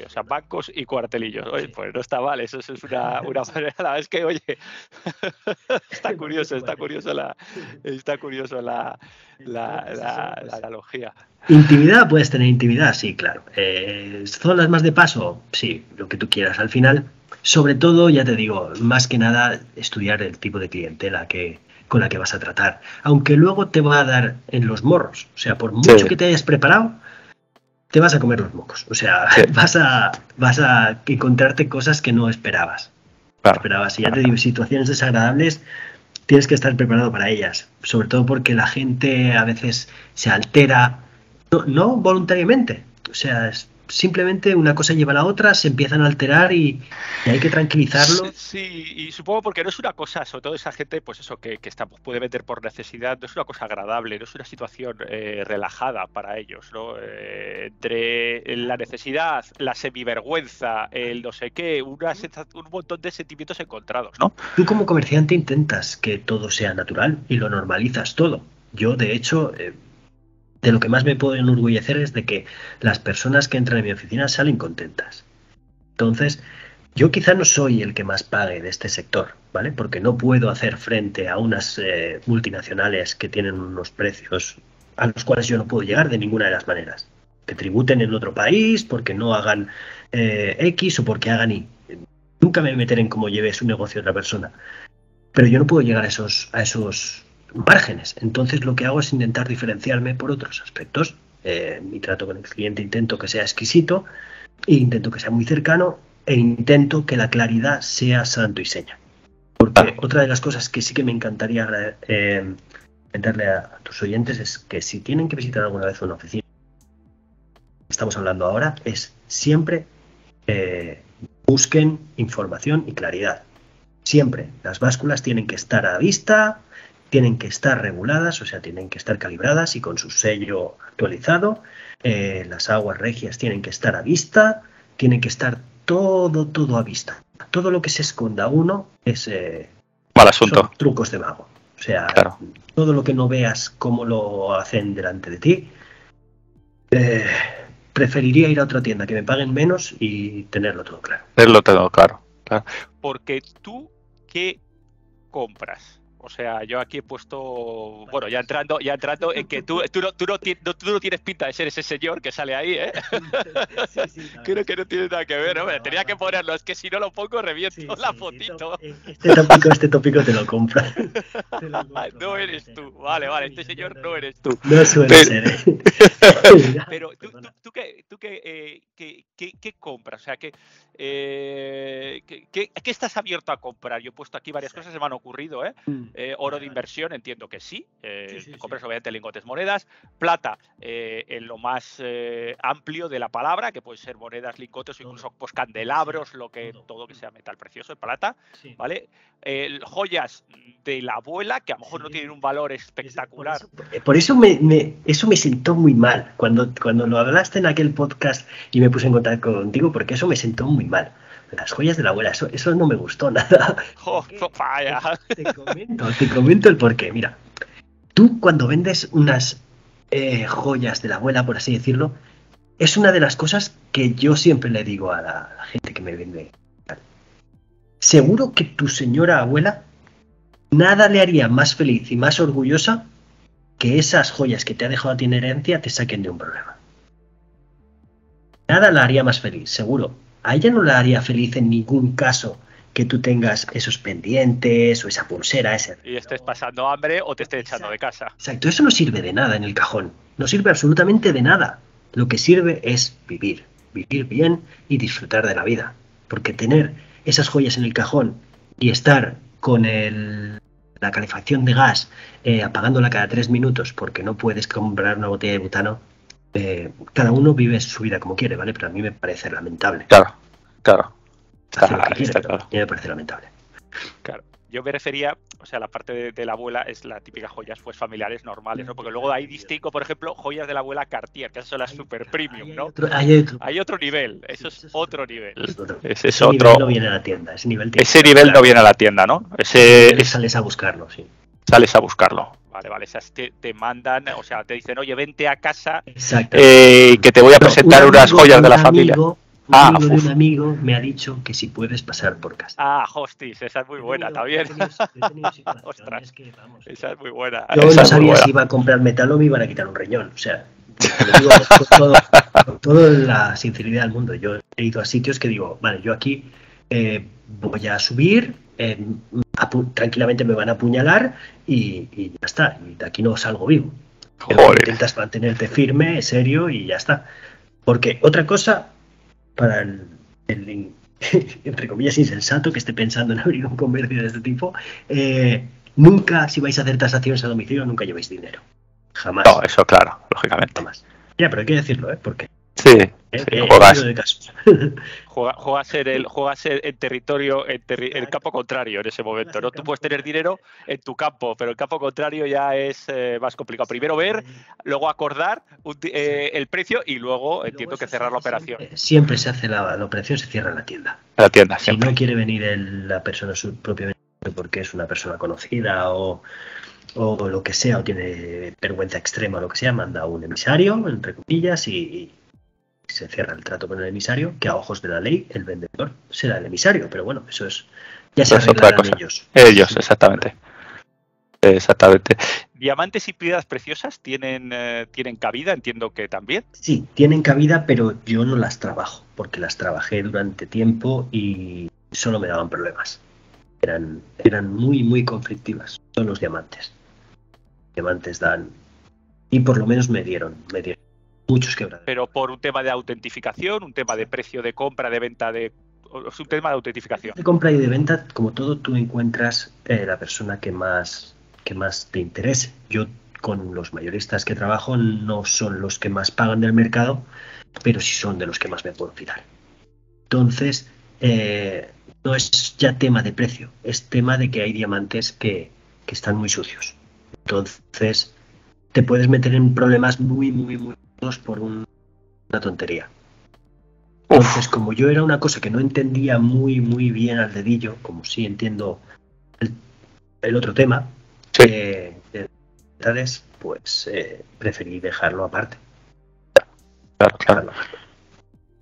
O sea, bancos y cuartelillos. Oye, pues no está mal, eso, es una, una manera. La es que, oye, está curioso, está curioso la, está curioso la, la, analogía.
Intimidad, puedes tener intimidad, sí, claro. Eh, zonas más de paso, sí, lo que tú quieras. Al final, sobre todo, ya te digo, más que nada, estudiar el tipo de clientela que, con la que vas a tratar. Aunque luego te va a dar en los morros. O sea, por mucho que te hayas preparado, te vas a comer los mocos. O sea, vas, a, vas a encontrarte cosas que no esperabas. Esperabas. Y ya te digo, situaciones desagradables, tienes que estar preparado para ellas. Sobre todo porque la gente a veces se altera, no, voluntariamente. O sea, simplemente una cosa lleva a la otra, se empiezan a alterar y, hay que tranquilizarlo.
Sí, y supongo porque no es una cosa, sobre todo esa gente, pues eso, que, que está, puede meter por necesidad, no es una cosa agradable, no es una situación eh, relajada para ellos, ¿no? Eh, entre la necesidad, la semivergüenza, el no sé qué, una un montón de sentimientos encontrados, ¿no?
Tú como comerciante intentas que todo sea natural y lo normalizas todo. Yo, de hecho, eh, de lo que más me puedo enorgullecer es de que las personas que entran en mi oficina salen contentas. Entonces, yo quizá no soy el que más pague de este sector, ¿vale? Porque no puedo hacer frente a unas eh, multinacionales que tienen unos precios a los cuales yo no puedo llegar de ninguna de las maneras. Que tributen en otro país, porque no hagan eh, X o porque hagan Y. Nunca me meteré en cómo lleve su negocio otra persona. Pero yo no puedo llegar a esos, a esos márgenes. Entonces lo que hago es intentar diferenciarme por otros aspectos. Eh, mi trato con el cliente intento que sea exquisito, e intento que sea muy cercano e intento que la claridad sea santo y seña. Porque otra de las cosas que sí que me encantaría eh, comentarle a, tus oyentes es que si tienen que visitar alguna vez una oficina, estamos hablando ahora, es siempre eh, busquen información y claridad. Siempre las básculas tienen que estar a vista, tienen que estar reguladas, o sea, tienen que estar calibradas y con su sello actualizado. Eh, las aguas regias tienen que estar a vista, tienen que estar todo, todo a vista. Todo lo que se esconda uno es
eh, Mal asunto.
trucos de mago. O sea, todo lo que no veas cómo lo hacen delante de ti, eh, preferiría ir a otra tienda que me paguen menos y tenerlo todo claro.
Tenerlo todo claro. claro. Porque tú, ¿qué compras? O sea, yo aquí he puesto, bueno, ya entrando, ya entrando en que tú, tú, no, tú, no, tú no tienes pinta de ser ese señor que sale ahí, ¿eh? Creo que no tiene nada que ver, hombre. Tenía que ponerlo, es que si no lo pongo reviento la fotito.
Este tópico, este tópico te lo compra.
no eres tú, vale, vale, este señor no eres tú.
No suele ser, ¿eh?
Pero tú, tú, qué, tú qué, eh, qué, qué, compras, o sea, ¿qué, eh, qué, estás abierto a comprar? Yo he puesto aquí varias cosas, se me han ocurrido, ¿eh? Mm. Eh, oro de inversión, entiendo que sí. Eh, compras obviamente lingotes monedas. Plata, eh, en lo más amplio de la palabra, que puede ser monedas, lingotes o incluso pues, candelabros, lo que todo que sea metal precioso plata. ¿Vale? joyas de la abuela, que a lo mejor no tienen un valor espectacular.
Por eso, me, eso me sentó muy mal cuando, cuando lo hablaste en aquel podcast y me puse en contacto contigo, porque eso me sentó muy mal las joyas de la abuela, eso, eso no me gustó nada. te, comento, te comento el porqué. Mira, tú cuando vendes unas eh, joyas de la abuela, por así decirlo, es una de las cosas que yo siempre le digo a la, gente que me vende. Seguro que tu señora abuela nada le haría más feliz y más orgullosa que esas joyas que te ha dejado a ti en herencia te saquen de un problema. Nada la haría más feliz, seguro a ella no la haría feliz en ningún caso que tú tengas esos pendientes o esa pulsera. Ese...
Y estés pasando hambre o te estés echando de casa.
Exacto, eso no sirve de nada en el cajón. No sirve absolutamente de nada. Lo que sirve es vivir, vivir bien y disfrutar de la vida. Porque tener esas joyas en el cajón y estar con el, la calefacción de gas eh, apagándola cada tres minutos porque no puedes comprar una botella de butano, eh, cada uno vive su vida como quiere, ¿vale? Pero a mí me parece lamentable.
Claro, claro.
me parece lamentable.
Claro. Yo me refería, o sea, la parte de, la abuela es la típica joyas pues familiares normales, ¿no? Porque luego ahí distingo, por ejemplo, joyas de la abuela Cartier, que esas son las super premium, ¿no? Hay otro, nivel, eso es otro nivel. Ese es otro.
nivel no viene a la tienda, ese nivel,
ese nivel no viene a la tienda, ¿no?
Ese, sales a buscarlo, sí.
Sales a buscarlo. Vale, vale, esas te, te, mandan, o sea, te dicen, oye, vente a casa, eh, que te voy a presentar unas joyas de la familia.
Un ah, amigo de un amigo me ha dicho que si puedes pasar por casa.
Ah, hostis, esa es muy buena también. Ostras, esa es muy buena.
Yo no sabía si iba a comprar metal o me iban a quitar un riñón. O sea, digo con, toda la sinceridad del mundo. Yo he ido a sitios que digo, vale, yo aquí eh, voy a subir, eh, tranquilamente me van a apuñalar y, ya está. Y de aquí no salgo vivo. intentas mantenerte firme, serio y ya está. Porque otra cosa, para el, entre comillas, insensato que esté pensando en abrir un comercio de este tipo, eh, nunca, si vais a hacer tasaciones a domicilio, nunca llevéis dinero. Jamás.
No, eso claro, lógicamente.
Ya, pero hay que decirlo, ¿eh? Porque
Sí,
¿eh?
sí,
Eh,
juegas. Juega- Juegas en el, juegas en, en territorio, terri- el campo contrario en ese momento, ¿no? Tú puedes tener dinero en tu campo, pero el campo contrario ya es eh, más complicado. Primero ver, luego acordar un eh, el precio y luego entiendo que cerrar la operación.
Siempre, siempre se hace la, la operación, se cierra en la tienda.
En la tienda,
Si no quiere venir el- la persona su- propiamente porque es una persona conocida o, o lo que sea, o tiene vergüenza extrema o lo que sea, manda un emisario, entre comillas, y se cierra el trato con el emisario, que a ojos de la ley el vendedor será el emisario, pero bueno, eso es ya se
Eso es otra cosa.
ellos.
Ellos, exactamente. Exactamente. ¿Diamantes y piedras preciosas tienen, eh, tienen cabida? Entiendo que también.
Sí, tienen cabida, pero yo no las trabajo, porque las trabajé durante tiempo y solo me daban problemas. Eran, eran muy, muy conflictivas. Son los diamantes. Diamantes dan. Y por lo menos me dieron, me dieron muchos quebraderos.
Pero por un tema de autentificación, un tema de precio de compra, de venta, de. Es un tema de autentificación.
De compra y de venta, como todo, tú encuentras eh, la persona que más, que más te interese. Yo con los mayoristas que trabajo no son los que más pagan del mercado, pero sí son de los que más me puedo fiar. Entonces, eh, no es ya tema de precio, es tema de que hay diamantes que, que están muy sucios. Entonces, te puedes meter en problemas muy, muy, muy por un- una tontería. Entonces, como yo era una cosa que no entendía muy, muy bien al dedillo, como sí entiendo el, el otro tema,
Sí.
eh, de pues eh, preferí dejarlo aparte.
Claro.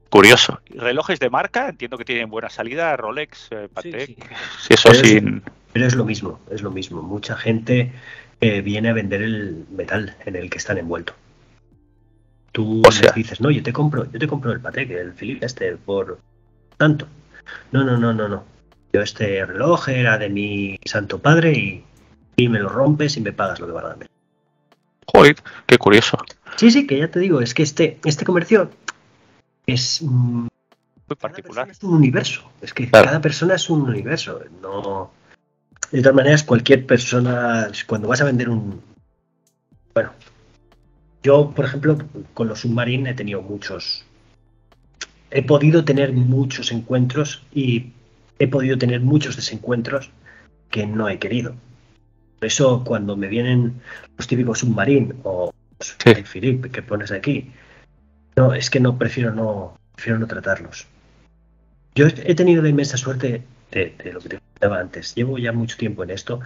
Curioso. Relojes de marca, entiendo que tienen buena salida, Rolex, eh, Patek.
sí.
Sí, eso
Pero es-
sin.
Pero es lo mismo, es lo mismo. Mucha gente eh, viene a vender el metal en el que están envueltos. Tú
O sea-
dices, no, yo te compro, yo te compro el Patek, el Philippe este, por tanto. No, no, no, no, no. Yo este reloj era de mi santo padre y, y me lo rompes y me pagas lo que valga.
Joder, qué curioso.
Sí, sí, que ya te digo, es que este, este comercio es
Muy particular.
es un universo. Es que
Claro.
cada persona es un universo. No. De todas maneras, cualquier persona, cuando vas a vender un. Bueno, yo, por ejemplo, con los submarines he tenido muchos. He podido tener muchos encuentros y he podido tener muchos desencuentros que no he querido. Por eso, cuando me vienen los típicos submarine o
Sí.
Philippe que pones aquí, no, es que no prefiero no prefiero no tratarlos. Yo he tenido la inmensa suerte de, de lo que te comentaba antes. Llevo ya mucho tiempo en esto.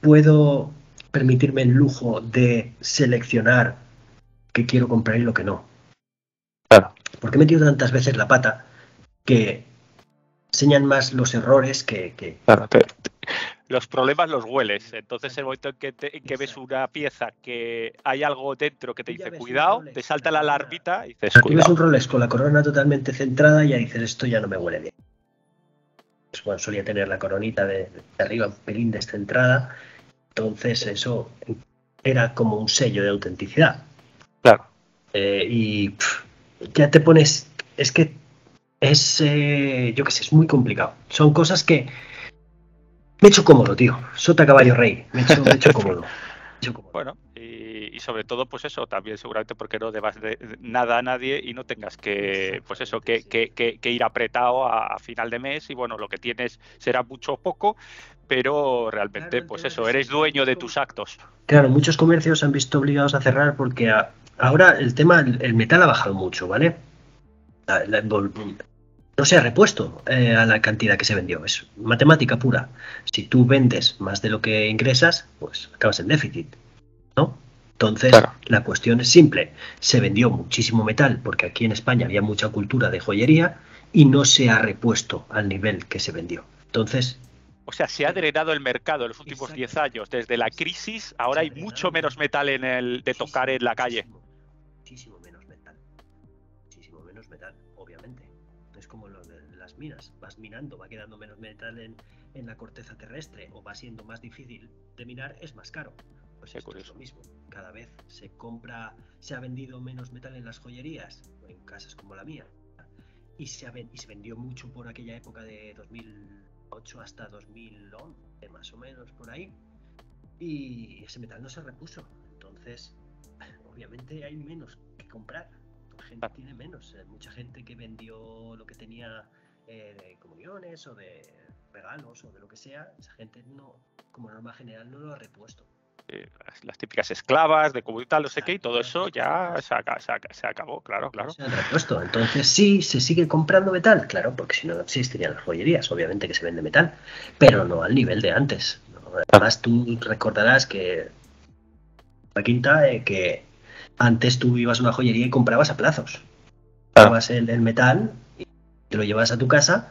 Puedo permitirme el lujo de seleccionar qué quiero comprar y lo que no.
Claro.
Porque he metido tantas veces la pata que enseñan más los errores que, que-
Claro, te- te- los problemas los hueles. Entonces, el momento en que, te- en que ves una pieza que hay algo dentro que te dice cuidado,
Rolex,
te salta
la
alarmita y dices
ves un Rolex con la corona totalmente centrada y ya dices, esto ya no me huele bien. Pues, bueno, solía tener la coronita de, de arriba un pelín descentrada, entonces eso era como un sello de autenticidad.
Claro.
Eh, y pff, ya te pones, es que es, eh, yo qué sé, es muy complicado. Son cosas que me he hecho cómodo, tío. Sota caballo rey, me he hecho, me he hecho cómodo. Me he hecho cómodo.
Bueno, y, y sobre todo, pues eso, también seguramente porque no debas de nada a nadie y no tengas que, pues eso, que, que- que- que ir apretado a, a final de mes y bueno, lo que tienes será mucho o poco, pero realmente,
Claro,
pues eso, eres dueño de tus actos.
Claro, muchos comercios se han visto obligados a cerrar porque a- ahora el tema, el, el metal ha bajado mucho, ¿vale? La- la- vol- no se ha repuesto eh, a la cantidad que se vendió, es matemática pura. Si tú vendes más de lo que ingresas, pues acabas en déficit, ¿no? Entonces,
Claro.
la cuestión es simple. Se vendió muchísimo metal porque aquí en España había mucha cultura de joyería y no se ha repuesto al nivel que se vendió. Entonces,
O sea, se ha drenado el mercado en los últimos
Exacto.
10 años. Desde la crisis, ahora hay mucho menos metal en el de tocar en la calle.
Muchísimo, muchísimo menos metal. Muchísimo menos metal, obviamente. Es como lo de las minas. Vas minando, va quedando menos metal en, en la corteza terrestre o va siendo más difícil de minar, es más caro. Pues esto es lo mismo. Cada vez se compra, se ha vendido menos metal en las joyerías, o en casas como la mía. Y se, ha y se vendió mucho por aquella época de 2008 hasta 2011, más o menos por ahí. Y ese metal no se repuso. Entonces, obviamente hay menos que comprar. la gente tiene menos. Hay mucha gente que vendió lo que tenía eh, de comuniones o de regalos o de lo que sea, esa gente no, como norma general, no lo ha repuesto.
Eh, las, típicas esclavas de tal, no sé qué, y todo eso ya se, se, acabó, claro, claro.
Se han repuesto. Entonces, sí, se sigue comprando metal, claro, porque si no, no existirían las joyerías, obviamente que se vende metal, pero no al nivel de antes. Además, tú recordarás que la quinta, eh, que antes tú ibas a una joyería y comprabas a plazos. Comprabas el, el metal y te lo llevas a tu casa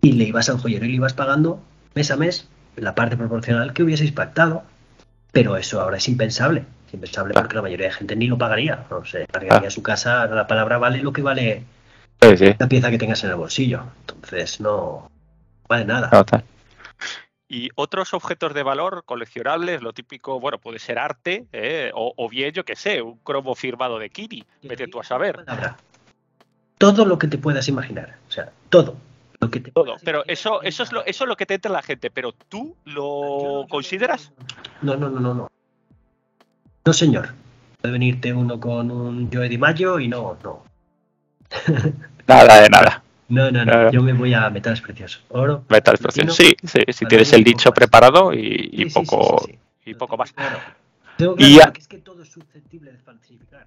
y le ibas al joyero y le ibas pagando mes a mes la parte proporcional que hubieseis pactado pero eso ahora es impensable. Es impensable porque la mayoría de gente ni lo pagaría. No sé, cargaría su casa, la palabra vale lo que vale la pieza que tengas en el bolsillo. Entonces no vale nada.
y otros objetos de valor coleccionables, lo típico, bueno, puede ser arte, ¿eh? o, bien, yo que sé, un cromo firmado de Kiri, vete tú a saber.
Todo lo que te puedas imaginar, o sea, todo. Lo que te
todo, pero eso, eso, es lo, eso es lo que te entra la gente, pero tú lo consideras.
No, no, no, no, no. No, señor. Puede venirte uno con un Joe Di Mayo y no, no.
nada de nada.
No, no, no, yo me voy a metales preciosos. Oro.
Metales preciosos, sí, sí, si tienes el dicho preparado y, poco y poco más.
Claro. Tengo claro que es que todo es susceptible de falsificar.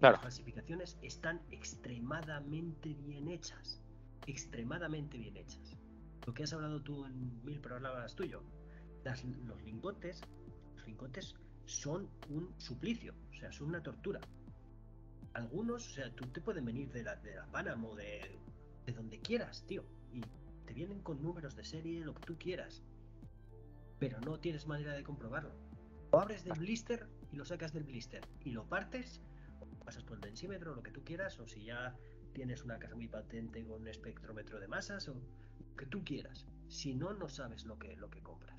Las falsificaciones están extremadamente bien hechas. Extremadamente bien hechas. Lo que has hablado tú en mil programas tuyo. los lingotes lingotes son un suplicio, o sea, son una tortura. Algunos, o sea, tú te pueden venir de la, de la o de, de donde quieras, tío, y te vienen con números de serie, lo que tú quieras, pero no tienes manera de comprobarlo. Lo abres del blister y lo sacas del blister y lo partes, o pasas por el densímetro, lo que tú quieras, o si ya tienes una casa muy patente con un espectrómetro de masas, o lo que tú quieras. Si no, no sabes lo que, lo que compras.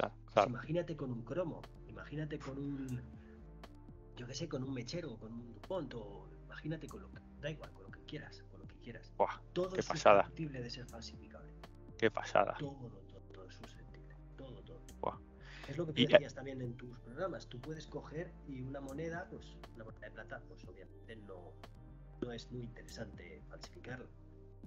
imagínate con un cromo imagínate con un, yo qué sé, con un mechero, con un DuPont, o imagínate con lo que, da igual, con lo que quieras, con lo que quieras. todo es susceptible de ser falsificable.
Qué pasada.
Todo, todo, todo es susceptible. Todo, todo. Es lo que tú decías también en tus programas. Tú puedes coger y una moneda, pues una moneda de plata, pues obviamente no, no es muy interesante falsificarlo.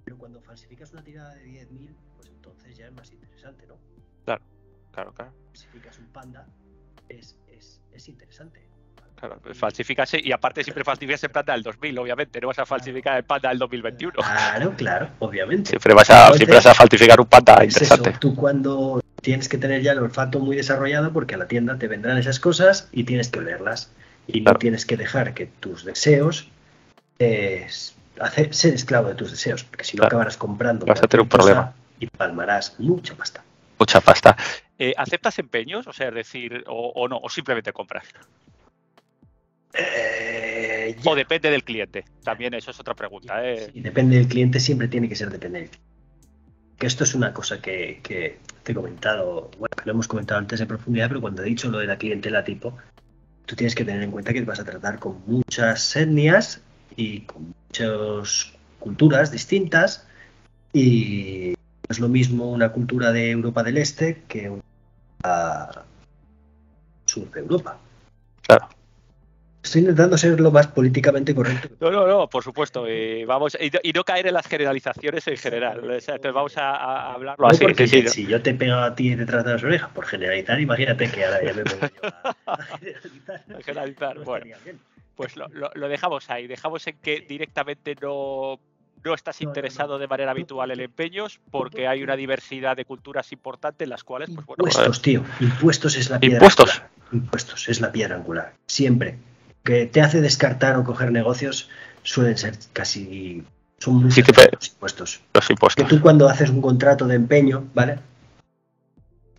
Pero cuando falsificas una tirada de 10.000, pues entonces ya es más interesante, ¿no?
Claro, claro, claro.
Falsificas un panda, es, es, es interesante.
Claro, falsificase y aparte siempre falsificas el panda del 2000, obviamente, no vas a falsificar el panda del 2021.
Claro, claro, obviamente.
Siempre vas a, siempre vas a falsificar un panda interesante.
Tú cuando tienes que tener ya el olfato muy desarrollado porque a la tienda te vendrán esas cosas y tienes que olerlas. Y no tienes que dejar que tus deseos hacer, ser esclavo de tus deseos, porque si no acabarás comprando
vas a tener un problema
y palmarás mucha pasta.
Mucha pasta. Eh, ¿Aceptas empeños? O sea, es decir, o, no, o simplemente compras.
Eh,
o depende del cliente. También eso es otra pregunta. ¿eh?
depende del cliente, siempre tiene que ser dependiente. Que esto es una cosa que, te he comentado, bueno, que lo hemos comentado antes en profundidad, pero cuando he dicho lo de la clientela tipo, tú tienes que tener en cuenta que vas a tratar con muchas etnias y con muchas culturas distintas y es lo mismo una cultura de Europa del Este que una sur de Europa.
Claro.
Estoy intentando ser lo más políticamente correcto.
No, no, no, por supuesto. Y, vamos, y, no caer en las generalizaciones en general. entonces vamos a, hablarlo así.
si yo te pego a ti detrás de las orejas por generalizar, imagínate que ahora ya me pongo yo a,
generalizar. generalizar. bueno, pues lo, lo, dejamos ahí. Dejamos en que directamente no no estás interesado de manera habitual en empeños porque hay una diversidad de culturas importantes en las cuales, pues
bueno. Impuestos, tío. Impuestos es la piedra
¿Impuestos?
angular. Impuestos es la piedra angular. Siempre. Que te hace descartar o coger negocios suelen ser casi. Son muy
sí,
los impuestos.
Los impuestos.
Que tú cuando haces un contrato de empeño, ¿vale?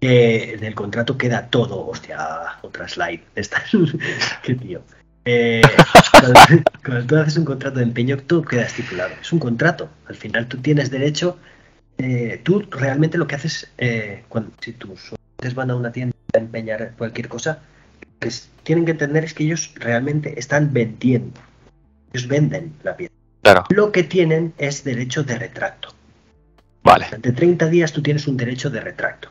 en el contrato queda todo, hostia, otra slide. Esta, qué tío. Eh, cuando, tú haces un contrato de empeño, todo queda estipulado. Es un contrato. Al final tú tienes derecho. Eh, tú realmente lo que haces, eh, cuando si tus clientes van a una tienda a empeñar cualquier cosa, pues tienen que entender es que ellos realmente están vendiendo. Ellos venden la pieza. Lo que tienen es derecho de retracto.
Vale.
Durante 30 días tú tienes un derecho de retracto.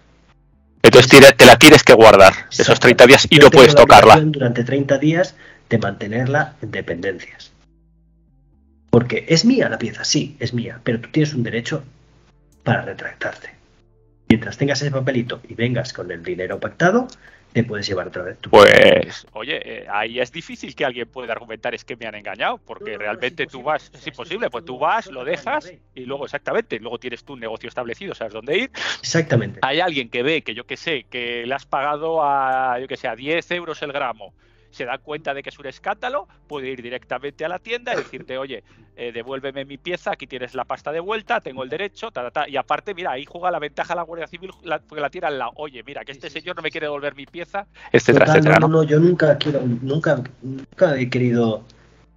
Entonces te la tienes que guardar esos 30 días y no puedes tocarla.
Durante 30 días de mantenerla en dependencias. Porque es mía la pieza, sí, es mía, pero tú tienes un derecho para retractarte. Mientras tengas ese papelito y vengas con el dinero pactado, te puedes llevar otra vez tu
Pues, oye, eh, ahí es difícil que alguien pueda argumentar es que me han engañado, porque
No, no, no,
realmente tú vas, es imposible, pues tú vas, lo dejas y luego exactamente, luego tienes tu negocio establecido, sabes dónde ir.
Exactamente.
Hay alguien que ve que yo que sé, que le has pagado a, yo que sé, a 10 euros el gramo, se da cuenta de que es un escándalo, puede ir directamente a la tienda y decirte, oye, eh, devuélveme mi pieza, aquí tienes la pasta de vuelta, tengo el derecho, ta, ta, ta. y aparte, mira, ahí juega la ventaja la Guardia Civil, la, porque la tiene al lado, oye, mira, que este
sí,
señor no me quiere devolver mi pieza, etcétera,
Total,
etcétera,
¿no?
no,
no, yo nunca quiero, nunca, nunca he querido,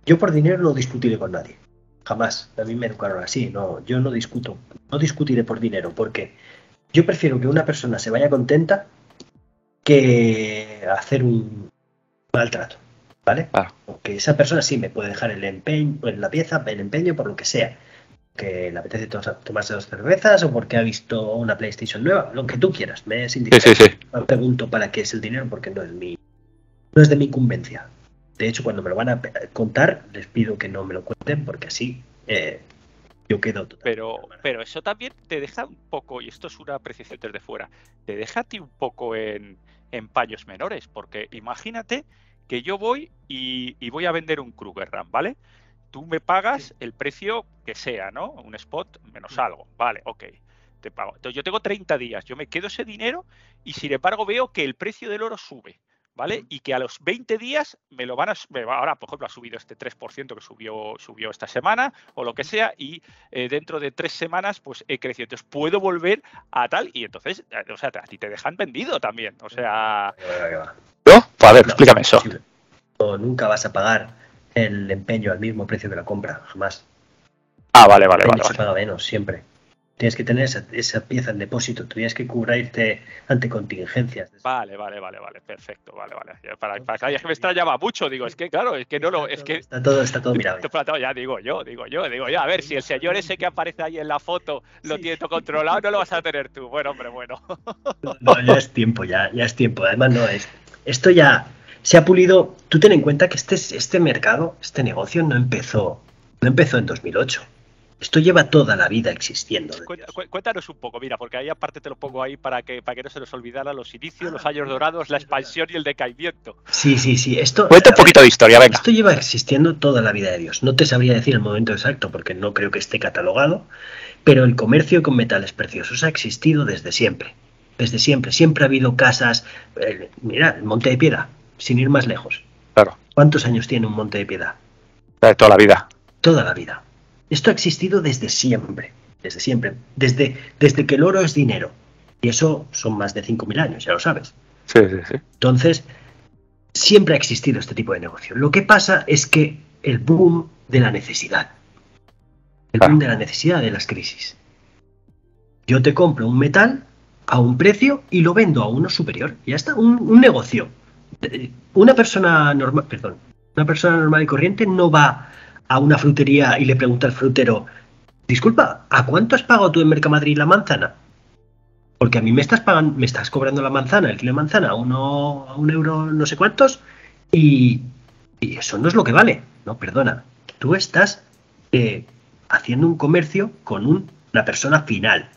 yo por dinero no discutiré con nadie, jamás. A mí me educaron así, no, yo no discuto, no discutiré por dinero, porque yo prefiero que una persona se vaya contenta que hacer un maltrato, ¿vale? Porque esa persona sí me puede dejar el empeño, en la pieza, el empeño por lo que sea, que le apetece to- tomarse dos cervezas o porque ha visto una PlayStation nueva, lo que tú quieras, me es
Sí,
indiferente
sí, sí.
no pregunto para qué es el dinero porque no es mi no es de mi incumbencia. De hecho, cuando me lo van a contar, les pido que no me lo cuenten porque así eh, yo quedo totalmente
Pero, pero eso también te deja un poco, y esto es una apreciación desde fuera, te deja a ti un poco en, en paños menores, porque imagínate que yo voy y, y voy a vender un Kruger RAM, ¿vale? Tú me pagas el precio que sea, ¿no? Un spot menos
Sí.
algo, vale, ok. Te pago. Entonces yo tengo 30 días, yo me quedo ese dinero y sin embargo veo que el precio del oro sube. ¿Vale? Y que a los 20 días me lo van a. ahora, por ejemplo, ha subido este 3% que subió, subió esta semana o lo que sea, y eh, dentro de tres semanas, pues he crecido. Entonces puedo volver a tal, y entonces, eh, o sea, a ti te dejan vendido también. O sea. ¿No? A ver,
No,
explícame eso.
No, nunca vas a pagar el empeño al mismo precio que la compra, jamás.
Ah, vale, vale,
El
vale.
se
vale.
paga menos, siempre. Tienes que tener esa, esa pieza en depósito, tienes que cubrirte ante contingencias.
Vale, vale, vale, vale, perfecto, vale, vale. Para, para, es que me extrañaba mucho, digo, es que claro, es que no lo,
Está
es
todo-
que
Está todo, está todo mirado. ya.
Ya digo yo, digo yo, digo yo. A ver, si el señor ese que aparece ahí en la foto lo
Sí.
tiene todo controlado, no lo vas a tener tú. Bueno, hombre, bueno.
No, ya es tiempo, ya, ya es tiempo. Además, no es. Esto ya se ha pulido. Tú ten en cuenta que este, este mercado, este negocio no empezó, no empezó en 2008. Esto lleva toda la vida existiendo.
Cuéntanos un poco, mira, porque ahí aparte te lo pongo ahí para que, para que no se nos olvidara los inicios,
Ah,
los años
es
dorados, la expansión y el decaimiento.
Sí, sí, sí. Esto,
Cuenta un
ver,
poquito de historia, venga.
Esto lleva existiendo toda la vida de Dios. No te sabría decir el momento exacto porque no creo que esté catalogado, pero el comercio con metales preciosos ha existido desde siempre. Desde siempre. Siempre ha habido casas. eh, mira, el Monte de Piedra, sin ir más lejos.
Claro,
¿Cuántos años tiene un Monte de Piedra?
de toda la vida.
Toda la vida. Esto ha existido desde siempre. Desde siempre. Desde, desde que el oro es dinero. Y eso son más de 5.000 años, ya lo sabes.
Sí, sí, sí.
Entonces, siempre ha existido este tipo de negocio. Lo que pasa es que el boom de la necesidad, el boom
Claro.
de la necesidad de las crisis. Yo te compro un metal a un precio y lo vendo a uno superior. Ya está, un, un negocio. Una persona normal, perdón, una persona normal y corriente no va a una frutería y le pregunta al frutero, disculpa, ¿a cuánto has pagado tú en Mercamadrid la manzana? Porque a mí me estás pagando, me estás cobrando la manzana, el kilo de manzana, a uno, a un euro no sé cuántos, y, y eso no es lo que vale. No, perdona. Tú estás eh, haciendo un comercio con un- una persona final.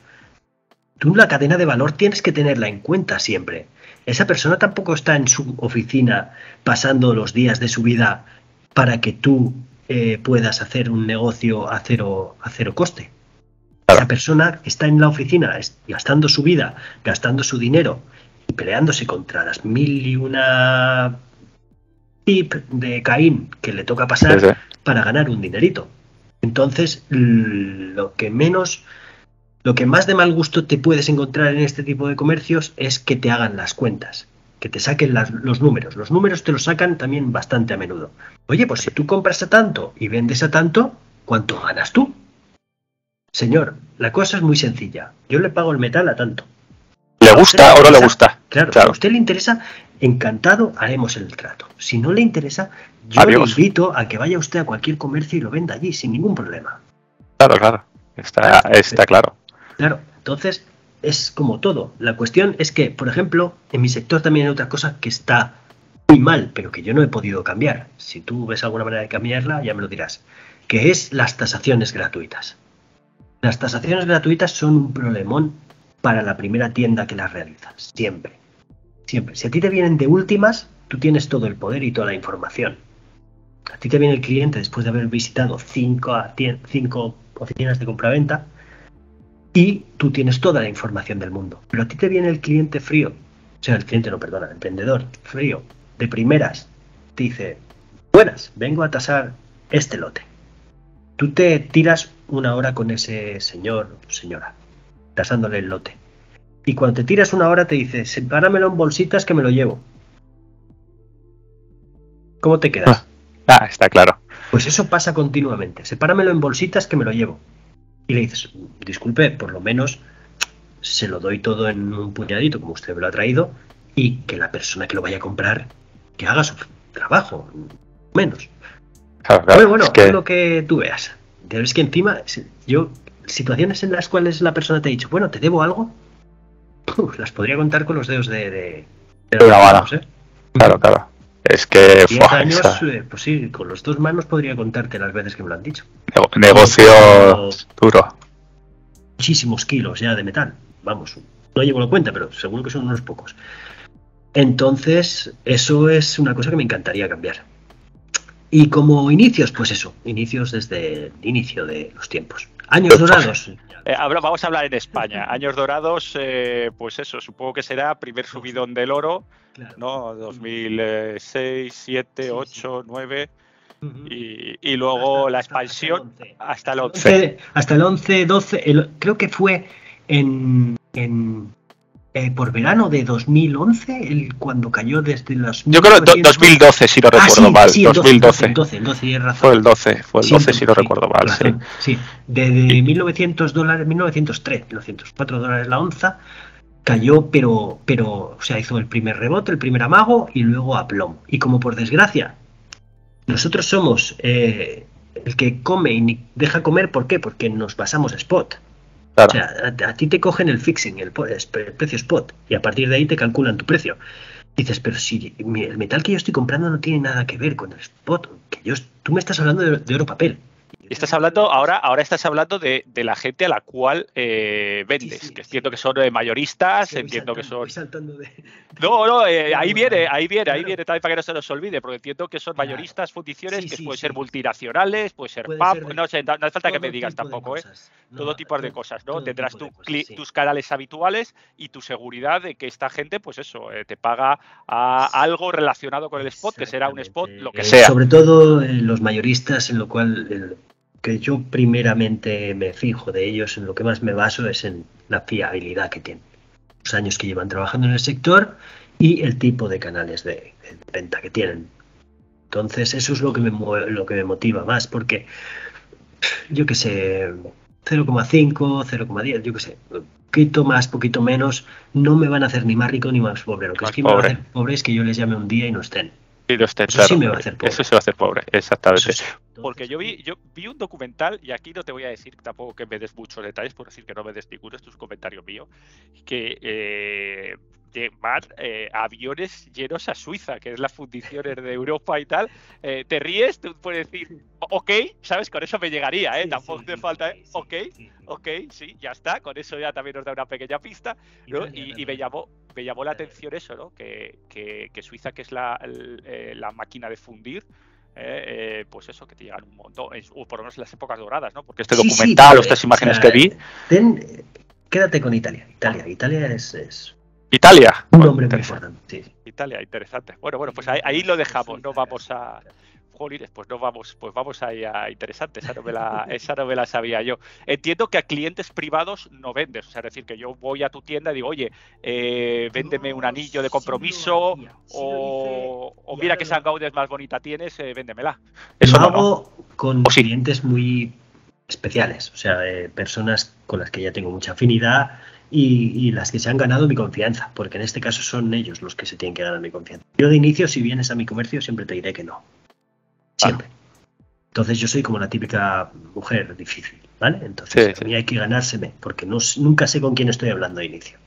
Tú la cadena de valor tienes que tenerla en cuenta siempre. Esa persona tampoco está en su oficina pasando los días de su vida para que tú eh, puedas hacer un negocio a cero, a cero coste.
Claro.
Esa persona que está en la oficina es- gastando su vida, gastando su dinero y peleándose contra las mil y una tip de Caín que le toca pasar
Sí, sí.
para ganar un dinerito. Entonces, lo que menos, lo que más de mal gusto te puedes encontrar en este tipo de comercios es que te hagan las cuentas, que te saquen las- los números. Los números te los sacan también bastante a menudo. Oye, pues si tú compras a tanto y vendes a tanto, ¿cuánto ganas tú? Señor, la cosa es muy sencilla. Yo le pago el metal a tanto.
¿Le gusta o no le gusta?
Claro, si
Claro.
a usted le interesa, encantado haremos el trato. Si no le interesa, yo
Adiós.
le invito a que vaya usted a cualquier comercio y lo venda allí sin ningún problema.
Claro, claro. Está, está claro.
Claro, entonces es como todo. La cuestión es que, por ejemplo, en mi sector también hay otra cosa que está muy mal, pero que yo no he podido cambiar. Si tú ves alguna manera de cambiarla, ya me lo dirás. que es las tasaciones gratuitas. Las tasaciones gratuitas son un problemón para la primera tienda que las realiza, siempre. Siempre. Si a ti te vienen de últimas, tú tienes todo el poder y toda la información. A ti te viene el cliente después de haber visitado cinco, cinco oficinas de compraventa y tú tienes toda la información del mundo. Pero a ti te viene el cliente frío, o sea, el cliente no, perdona, el emprendedor frío, de primeras, te dice, buenas, vengo a tasar este lote. Tú te tiras una hora con ese señor o señora, tasándole el lote. Y cuando te tiras una hora te dice, sepáramelo en bolsitas que me lo llevo. ¿Cómo te quedas?
Ah, ah, está claro.
Pues eso pasa continuamente. Sepáramelo en bolsitas que me lo llevo. Y le dices, disculpe, por lo menos se lo doy todo en un puñadito, como usted me lo ha traído, y que la persona que lo vaya a comprar, que haga su trabajo, menos. bueno, bueno, es lo que tú veas. Es que encima, yo, situaciones en las cuales la persona te ha dicho, bueno, te debo algo, las podría contar con los dedos de.
¿eh? Claro, claro. Es que.
años, eh, pues sí, con los dos manos podría contarte las veces que me lo han dicho.
Negocio duro.
Muchísimos kilos ya de metal. Vamos, no llevo la cuenta, pero seguro que son unos pocos. Entonces, eso es una cosa que me encantaría cambiar. Y como inicios, pues eso, inicios desde el inicio de los tiempos. Años dorados.
Eh, vamos a hablar en España. Años dorados, eh, pues eso, supongo que será primer subidón del oro, ¿no? 2006, 7, 8, 9. y, luego la expansión hasta el 11.
Hasta el 11, 12, creo que fue en eh, por verano de 2011, el, cuando cayó desde las...
Yo creo que 2012, si no ah, recuerdo mal.
Sí, 2012. El 12, el 12, razón.
Fue el 12, fue el 12, si no recuerdo mal. Sí,
sí. De, de 1900 dólares, 1903, 1904 dólares la onza, cayó, pero, pero, o sea, hizo el primer rebote, el primer amago y luego a plomo. Y como por desgracia, nosotros somos eh, el que come y deja comer, ¿por qué? Porque nos basamos a spot. O sea, a, ti te cogen el fixing, el, precio spot, y a partir de ahí te calculan tu precio. Dices, pero si el metal que yo estoy comprando no tiene nada que ver con el spot, que yo, tú me estás hablando de oro papel.
Estás hablando, ahora, ahora estás hablando de, la gente a la cual eh, vendes, que entiendo que son eh, mayoristas, entiendo que son. No, no, eh, ahí viene, ahí viene, ahí viene también para que no se nos olvide, porque entiendo que son mayoristas, fundiciones, que pueden ser multinacionales, puede ser PAP, no sé, no, hace falta que me digas tampoco, ¿eh? todo tipo de cosas, ¿no? Tendrás tus canales habituales y tu seguridad de que esta gente, pues eso, te paga a algo relacionado con el spot, que será un spot, lo que sea.
Sobre todo los mayoristas, en lo cual que yo primeramente me fijo de ellos, en lo que más me baso es en la fiabilidad que tienen. Los años que llevan trabajando en el sector y el tipo de canales de, venta que tienen. Entonces eso es lo que me, lo que me motiva más, porque yo que sé, 0,5, 0,10, yo que sé, poquito más, poquito menos, no me van a hacer ni más rico ni más pobre. Lo que es que me va a hacer pobre es que yo les llame un día y no estén.
eso sí me va a hacer pobre. Eso se va a hacer pobre, exactamente. Porque yo vi, yo vi un documental, y aquí no te voy a decir tampoco que me des muchos detalles, por decir que no me des ninguno, esto es un comentario mío, que eh, van eh, aviones llenos a Suiza, que es la fundición de Europa y tal. Eh, te ríes, tú puedes decir, ok, ¿sabes? Con eso me llegaría, ¿eh? Tampoco te falta, ¿eh? ok, ok, sí, ya está, con eso ya también nos da una pequeña pista, ¿no? Y, me llamó me llamó la atención eso, ¿no? Que, que, Suiza, que es la, eh, la máquina de fundir, eh, pues eso, que te llegan un montón, o por lo menos en las épocas doradas, ¿no? Porque este documental o estas imágenes que vi.
quédate con Italia. Italia, Italia es,
Italia.
Un hombre muy importante.
Italia, interesante. Bueno, bueno, pues ahí, lo dejamos, no vamos a pues no vamos, pues vamos ahí a interesante, esa novela, esa novela sabía yo. Entiendo que a clientes privados no vendes, o sea, es decir, que yo voy a tu tienda y digo, oye, eh, véndeme un anillo de compromiso o, mira qué Gaudes más bonita tienes, eh, véndemela.
Eso lo hago con clientes muy especiales, o sea, personas con las que ya tengo mucha afinidad y, las que se han ganado mi confianza, porque en este caso son ellos los que se tienen que ganar mi confianza. Yo de inicio, si vienes a mi comercio, siempre te diré que no. Siempre. Entonces yo soy como la típica mujer difícil, ¿vale? Entonces a mí hay que ganárseme, porque no, nunca sé con quién estoy hablando de inicio.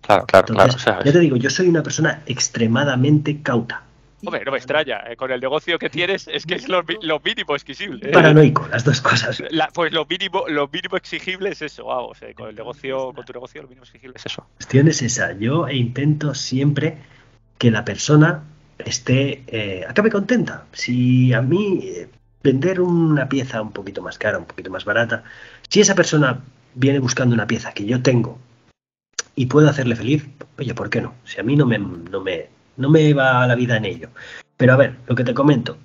Claro, claro, claro.
ya te digo, yo soy una persona extremadamente cauta.
Hombre, no me extraña. Eh, con el negocio que tienes es que es lo, mínimo exigible.
¿eh? Paranoico, las dos cosas.
pues lo mínimo, lo mínimo exigible es eso, vamos. con el negocio, con tu negocio, lo mínimo exigible es eso.
La cuestión es esa. Yo intento siempre que la persona esté, eh, acabe contenta. Si a mí vender una pieza un poquito más cara, un poquito más barata, si esa persona viene buscando una pieza que yo tengo y puedo hacerle feliz, oye, ¿por qué no? Si a mí no me, no me, no me va la vida en ello. Pero a ver, lo que te comento.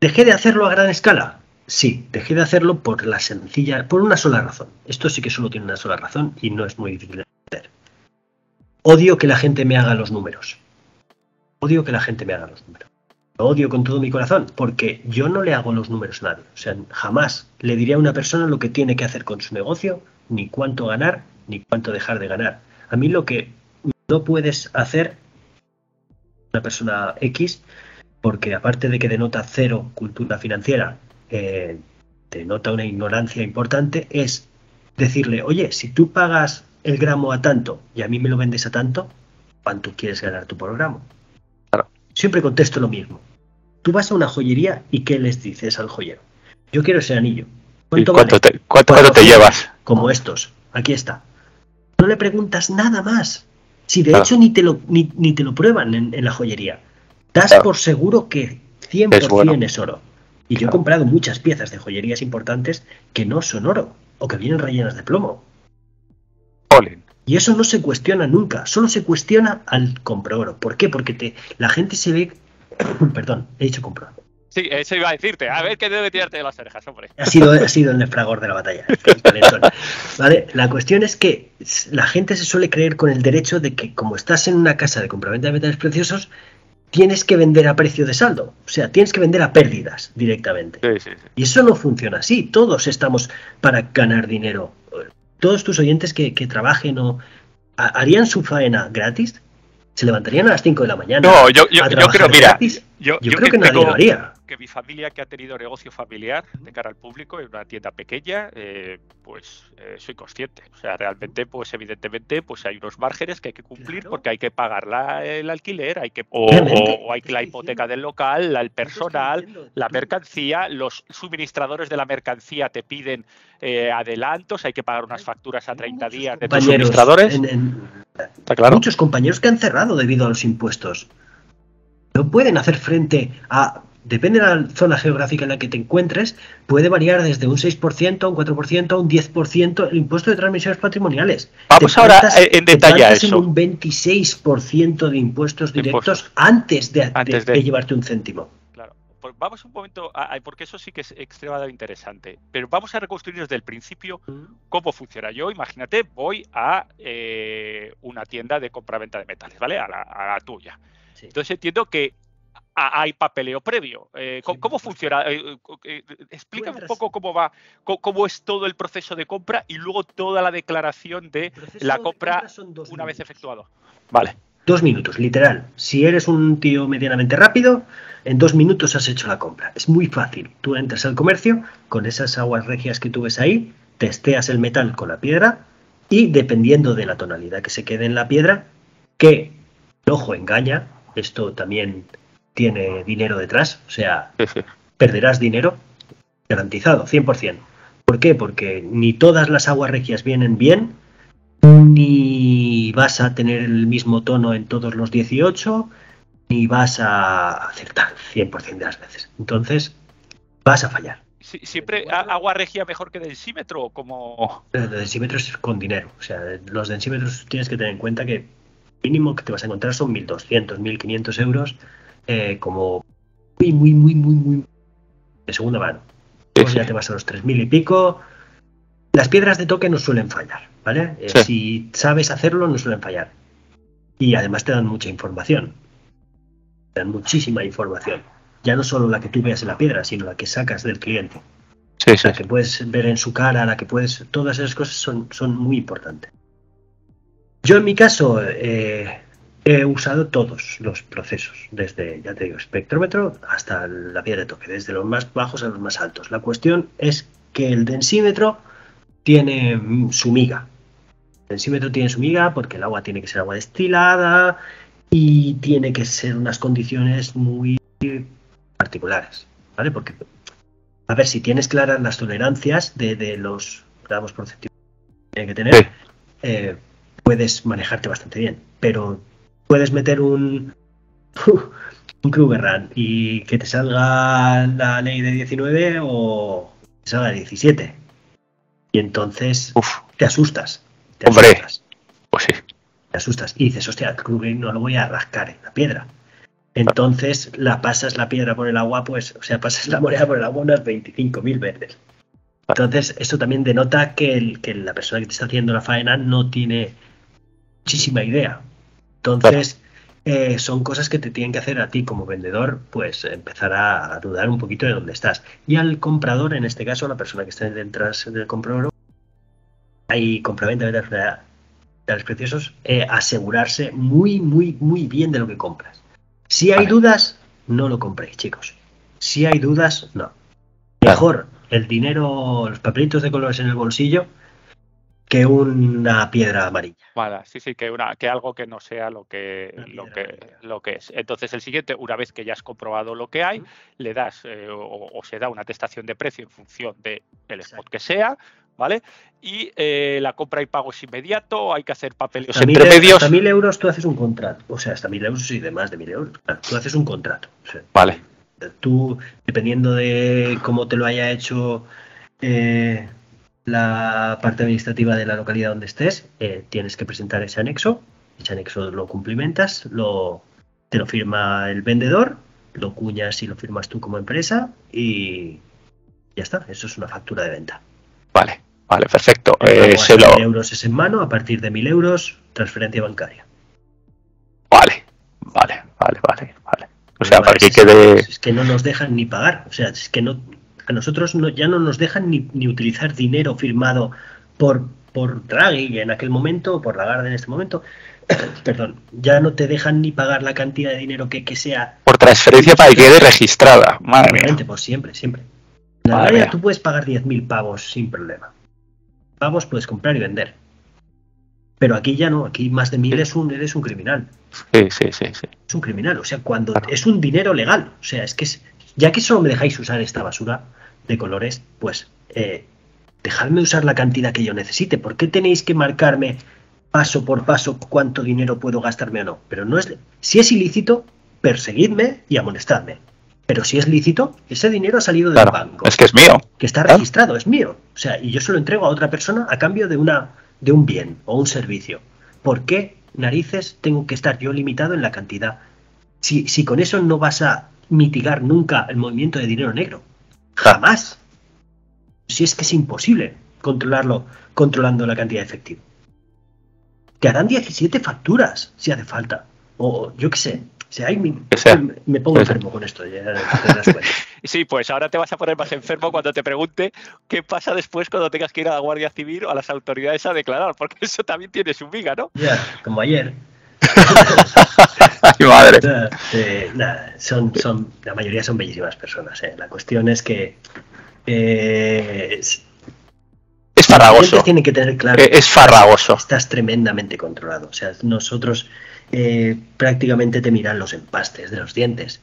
¿Dejé de hacerlo a gran escala? Sí, dejé de hacerlo por la sencilla, por una sola razón. Esto sí que solo tiene una sola razón y no es muy difícil de hacer. Odio que la gente me haga los números. Odio que la gente me haga los números. Lo odio con todo mi corazón porque yo no le hago los números a nadie. O sea, jamás le diría a una persona lo que tiene que hacer con su negocio, ni cuánto ganar, ni cuánto dejar de ganar. A mí lo que no puedes hacer una persona X, porque aparte de que denota cero cultura financiera, eh, denota una ignorancia importante, es decirle, oye, si tú pagas el gramo a tanto y a mí me lo vendes a tanto, ¿cuánto quieres ganar tú por gramo? Siempre contesto lo mismo. Tú vas a una joyería y ¿qué les dices al joyero? Yo quiero ese anillo.
¿Cuánto, te, cuánto te llevas?
Como estos. Aquí está no le preguntas nada más. Si de hecho ni te lo, ni, te lo prueban en, la joyería. Das por seguro que 100% es, oro. Y yo he comprado muchas piezas de joyerías importantes que no son oro o que vienen rellenas de plomo. Y eso no se cuestiona nunca, solo se cuestiona al compro oro. ¿Por qué? Porque te, la gente se ve. Perdón, he dicho compro
Sí, eso iba a decirte. A ver qué debe tirarte de las orejas, hombre.
Ha sido, ha sido el fragor de la batalla. ¿Vale? La cuestión es que la gente se suele creer con el derecho de que, como estás en una casa de compraventa de metales preciosos, tienes que vender a precio de saldo. O sea, tienes que vender a pérdidas directamente. Sí, sí, sí. Y eso no funciona así. Todos estamos para ganar dinero. Todos tus oyentes que, que trabajen o harían su faena gratis, se levantarían a las 5 de la mañana.
No, yo, yo, yo creo, mira,
yo, creo que, nadie lo haría
que mi familia que ha tenido negocio familiar de cara al público en una tienda pequeña, eh, pues eh, soy consciente. O sea, realmente, pues evidentemente, pues hay unos márgenes que hay que cumplir porque hay que pagar la, el alquiler, hay que o, hay que la hipoteca del local, el personal, la mercancía, los suministradores de la mercancía te piden eh, adelantos, hay que pagar unas facturas a 30 días de tus suministradores.
Muchos compañeros que han cerrado debido a los impuestos. No pueden hacer frente a depende de la zona geográfica en la que te encuentres, puede variar desde un 6% a un 4% a un 10% el impuesto de transmisiones patrimoniales.
Vamos ahora eh, en detalle a eso.
un 26% de impuestos directos antes, de, llevarte un céntimo.
Claro. Pues vamos un momento, porque eso sí que es extremadamente interesante. Pero vamos a reconstruir desde el principio cómo funciona. Yo, imagínate, voy a eh, una tienda de compra-venta de metales, ¿vale? A la, tuya. Entonces entiendo que hay papeleo previo. Eh, ¿cómo, funciona? Eh, eh, explícame un poco cómo va, cómo, es todo el proceso de compra y luego toda la declaración de la compra, una vez efectuado. Vale.
Dos minutos, literal. Si eres un tío medianamente rápido, en dos minutos has hecho la compra. Es muy fácil. Tú entras al comercio con esas aguas regias que tú ves ahí, testeas el metal con la piedra y dependiendo de la tonalidad que se quede en la piedra, que el ojo engaña, esto también tiene dinero detrás, o sea, perderás dinero garantizado, 100%. ¿Por qué? Porque ni todas las aguas regias vienen bien, ni vas a tener el mismo tono en todos los 18, ni vas a acertar 100% de las veces. Entonces, vas a fallar.
¿Siempre agua regia mejor que densímetro? Como...
El densímetro es con dinero. O sea, los densímetros tienes que tener en cuenta que mínimo que te vas a encontrar son 1.200, 1.500 euros eh, como muy, muy, muy, muy, muy de segunda mano. Ya te vas a los 3.000 y pico. Las piedras de toque no suelen fallar, ¿vale? Eh, si sabes hacerlo, no suelen fallar. Y además te dan mucha información. Te dan muchísima información. Ya no solo la que tú veas en la piedra, sino la que sacas del cliente. Sí, la que puedes ver en su cara, la que puedes. Todas esas cosas son, son muy importantes. Yo en mi caso, eh, He usado todos los procesos, desde, ya te digo, espectrómetro hasta la piedra de toque, desde los más bajos a los más altos. La cuestión es que el densímetro tiene su miga. El densímetro tiene su miga porque el agua tiene que ser agua destilada y tiene que ser unas condiciones muy particulares, ¿vale? Porque, a ver, si tienes claras las tolerancias de, los gramos porcentuales que tiene que tener, eh, puedes manejarte bastante bien, pero puedes meter un, un Krugerrand y que te salga la ley de 19 o te salga de 17. Y entonces te asustas. Te
Hombre, pues sí.
Te asustas y dices, hostia, el Kruger no lo voy a rascar en la piedra. Entonces la pasas la piedra por el agua, pues, o sea, pasas la moneda por el agua unas 25.000 veces. Entonces, esto también denota que, el, que la persona que te está haciendo la faena no tiene muchísima idea. Entonces, eh, son cosas que te tienen que hacer a ti como vendedor, pues empezar a, dudar un poquito de dónde estás. Y al comprador, en este caso, la persona que está detrás del comprador, hay compraventa de metales preciosos, eh, asegurarse muy, muy, muy bien de lo que compras. Si hay dudas, no lo compréis, chicos. Si hay dudas, no. Mejor el dinero, los papelitos de colores en el bolsillo, que una piedra amarilla.
Vale, sí, sí, que, una, que algo que no sea lo que, lo que, lo que es. Entonces, el siguiente, una vez que ya has comprobado lo que hay, le das eh, o, se da una atestación de precio en función del el spot que sea, ¿vale? Y eh, la compra y pago es inmediato, hay que hacer papeles
entre medios. Hasta mil euros tú haces un contrato, o sea, hasta mil euros y de más de mil euros. Tú haces un contrato.
vale.
Tú, dependiendo de cómo te lo haya hecho. Eh, la parte administrativa de la localidad donde estés, eh, tienes que presentar ese anexo. Ese anexo lo cumplimentas, lo, te lo firma el vendedor, lo cuñas y lo firmas tú como empresa y ya está. Eso es una factura de venta.
Vale, vale, perfecto.
Eh, euros es en mano, a partir de mil euros, transferencia bancaria.
Vale, vale, vale, vale, vale. O sea, para que quede.
Es que no nos dejan ni pagar. O sea, es que no, a nosotros no, ya no nos dejan ni, utilizar dinero firmado por, por Draghi en aquel momento, por Lagarde en este momento. Perdón, ya no te dejan ni pagar la cantidad de dinero que, que sea.
Por transferencia para que quede registrada. Madre mía.
Por siempre, siempre. En área tú puedes pagar 10.000 pavos sin problema. Pavos puedes comprar y vender. Pero aquí ya no, aquí más de mil es un, eres un criminal.
Sí, sí, sí, sí.
Es un criminal, o sea, cuando es un dinero legal. O sea, es que es, ya que solo me dejáis usar esta basura, de colores, pues eh, dejadme usar la cantidad que yo necesite. ¿Por qué tenéis que marcarme paso por paso cuánto dinero puedo gastarme o no? Pero no es. Si es ilícito, perseguidme y amonestadme. Pero si es lícito, ese dinero ha salido del banco.
Es que es mío.
Que está registrado, es mío. O sea, y yo se lo entrego a otra persona a cambio de, una, de un bien o un servicio. ¿Por qué narices tengo que estar yo limitado en la cantidad? Si, si con eso no vas a mitigar nunca el movimiento de dinero negro. Jamás. Si es que es imposible controlarlo controlando la cantidad de efectivo. Te harán 17 facturas si hace falta. O yo qué sé. O sea, me, pongo enfermo con esto.
sí, pues ahora te vas a poner más enfermo cuando te pregunte qué pasa después cuando tengas que ir a la Guardia Civil o a las autoridades a declarar, porque eso también tiene su viga, ¿no?
Ya, como ayer.
Mi madre.
Eh, son, son, la mayoría son bellísimas personas. ¿eh? La cuestión es que eh,
es, farragoso.
Tiene que tener claro.
Es farragoso.
Estás tremendamente controlado. O sea, nosotros prácticamente te miran los empastes de los dientes.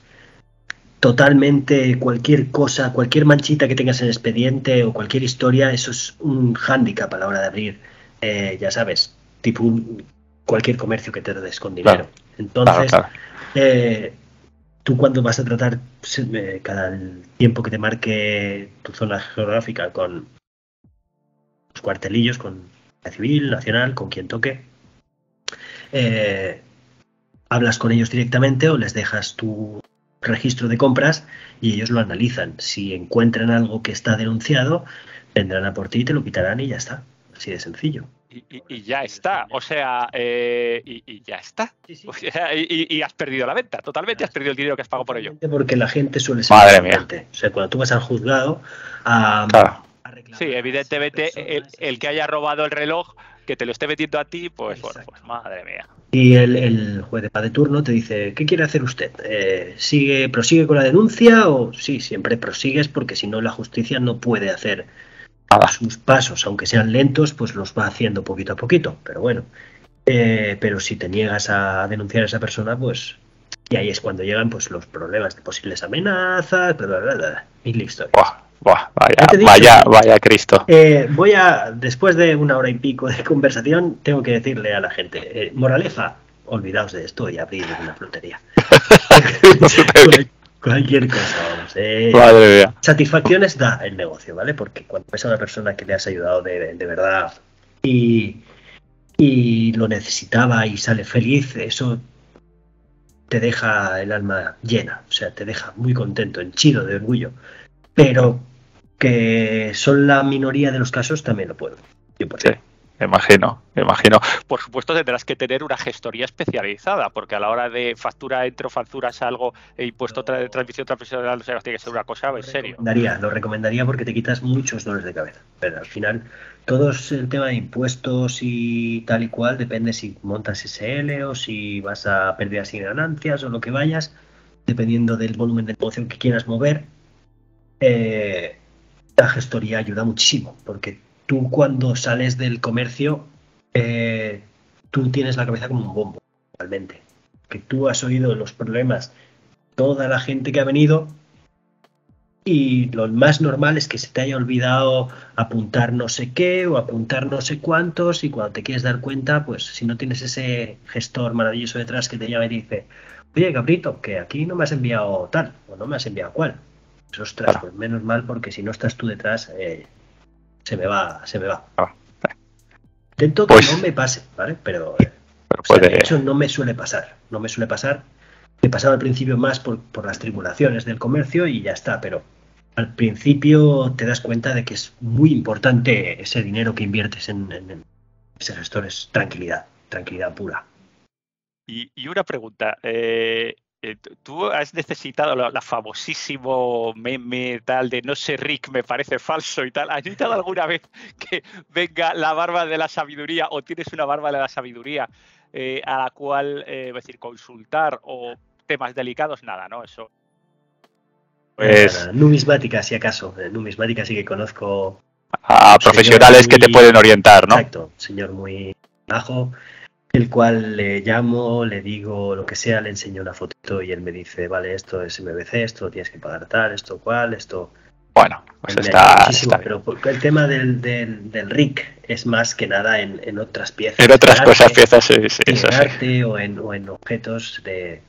Totalmente cualquier cosa, cualquier manchita que tengas en el expediente o cualquier historia, eso es un hándicap a la hora de abrir, ya sabes, tipo un, cualquier comercio que te des con dinero. Entonces, eh, tú cuando vas a tratar eh, cada tiempo que te marque tu zona geográfica con los cuartelillos, con la civil, nacional, con quien toque, eh, hablas con ellos directamente o les dejas tu registro de compras y ellos lo analizan. Si encuentran algo que está denunciado, vendrán a por ti y te lo quitarán y ya está. Así de sencillo
y, ya está. O sea, eh, y, ya está. y, has perdido la venta, totalmente has perdido el dinero que has pagado por ello.
Porque la gente suele ser.
Madre mía.
O sea, cuando tú vas al juzgado a.
sí, evidentemente el, que haya robado el reloj, que te lo esté metiendo a ti, pues bueno, pues madre mía.
Y el, juez de paz de turno te dice, ¿qué quiere hacer usted? Eh, ¿Sigue, prosigue con la denuncia o sí, siempre prosigues porque si no la justicia no puede hacer sus pasos, aunque sean lentos, pues los va haciendo poquito a poquito. Pero bueno, Eh, pero si te niegas a denunciar a esa persona, pues. Y ahí es cuando llegan pues los problemas de posibles amenazas, bla, bla, bla, mil historias.
Buah, buah, vaya, vaya, vaya Cristo.
Eh, voy a, después de una hora y pico de conversación, tengo que decirle a la gente, eh, moraleja, olvidaos de esto y abrir una frutería. Cualquier cosa, vamos. Eh,
Madre mía.
Satisfacciones da el negocio, ¿vale? Porque cuando ves a una persona que le has ayudado de, de verdad y, y lo necesitaba y sale feliz, eso te deja el alma llena, o sea, te deja muy contento, henchido de orgullo. Pero que son la minoría de los casos, también lo puedo. Yo por
Sí, me imagino, me imagino. Por supuesto tendrás que tener una gestoría especializada, porque a la hora de factura entro, facturas algo, e impuesto tra- de transmisión transmisional, o sea, tiene que ser una cosa en serio.
recomendaría, lo recomendaría porque te quitas muchos dolores de cabeza. Pero al final, todo es el tema de impuestos y tal y cual, depende si montas SL o si vas a pérdidas y ganancias o lo que vayas, dependiendo del volumen de negocio que quieras mover. eh, la gestoría ayuda muchísimo, porque tú cuando sales del comercio, eh, tú tienes la cabeza como un bombo, realmente. Que tú has oído los problemas, toda la gente que ha venido, y lo más normal es que se te haya olvidado apuntar no sé qué o apuntar no sé cuántos y cuando te quieres dar cuenta, pues si no tienes ese gestor maravilloso detrás que te llama y dice, oye Cabrito, que aquí no me has enviado tal o no me has enviado cual. Pues ostras, pues menos mal porque si no estás tú detrás, eh, se me va, se me va.
Ah,
Intento que
Pues-
no me pase, ¿vale? Pero eh,
Pero
o sea,
puede,
de hecho, no me suele pasar. No me suele pasar. Me pasaba al principio más por, por las tribulaciones del comercio y ya está, pero al principio te das cuenta de que es muy importante ese dinero que inviertes en, en- en ese gestor. Es tranquilidad, tranquilidad pura.
Y, y una pregunta. eh, ¿Tú has necesitado la, la famosísimo meme tal de no sé Rick, me parece falso y tal? ¿Has necesitado alguna vez que venga la barba de la sabiduría o tienes una barba de la sabiduría eh, a la cual, eh, es decir, consultar o temas delicados? Nada, ¿no? Eso. Pues
numismática, si acaso. Eh, Numismática sí que conozco.
a profesionales que te pueden orientar, ¿no?
Exacto, señor muy bajo, el cual le llamo, le digo lo que sea, le enseño una fotito y él me dice, vale, esto es MBC, esto tienes que pagar tal, esto cual, esto...
Bueno, pues está, está bien.
pero el tema del, del, del RIC es más que nada en, en otras piezas.
En otras
en
cosas,
arte,
piezas, sí, sí,
en
eso sí.
arte o en, o en objetos de,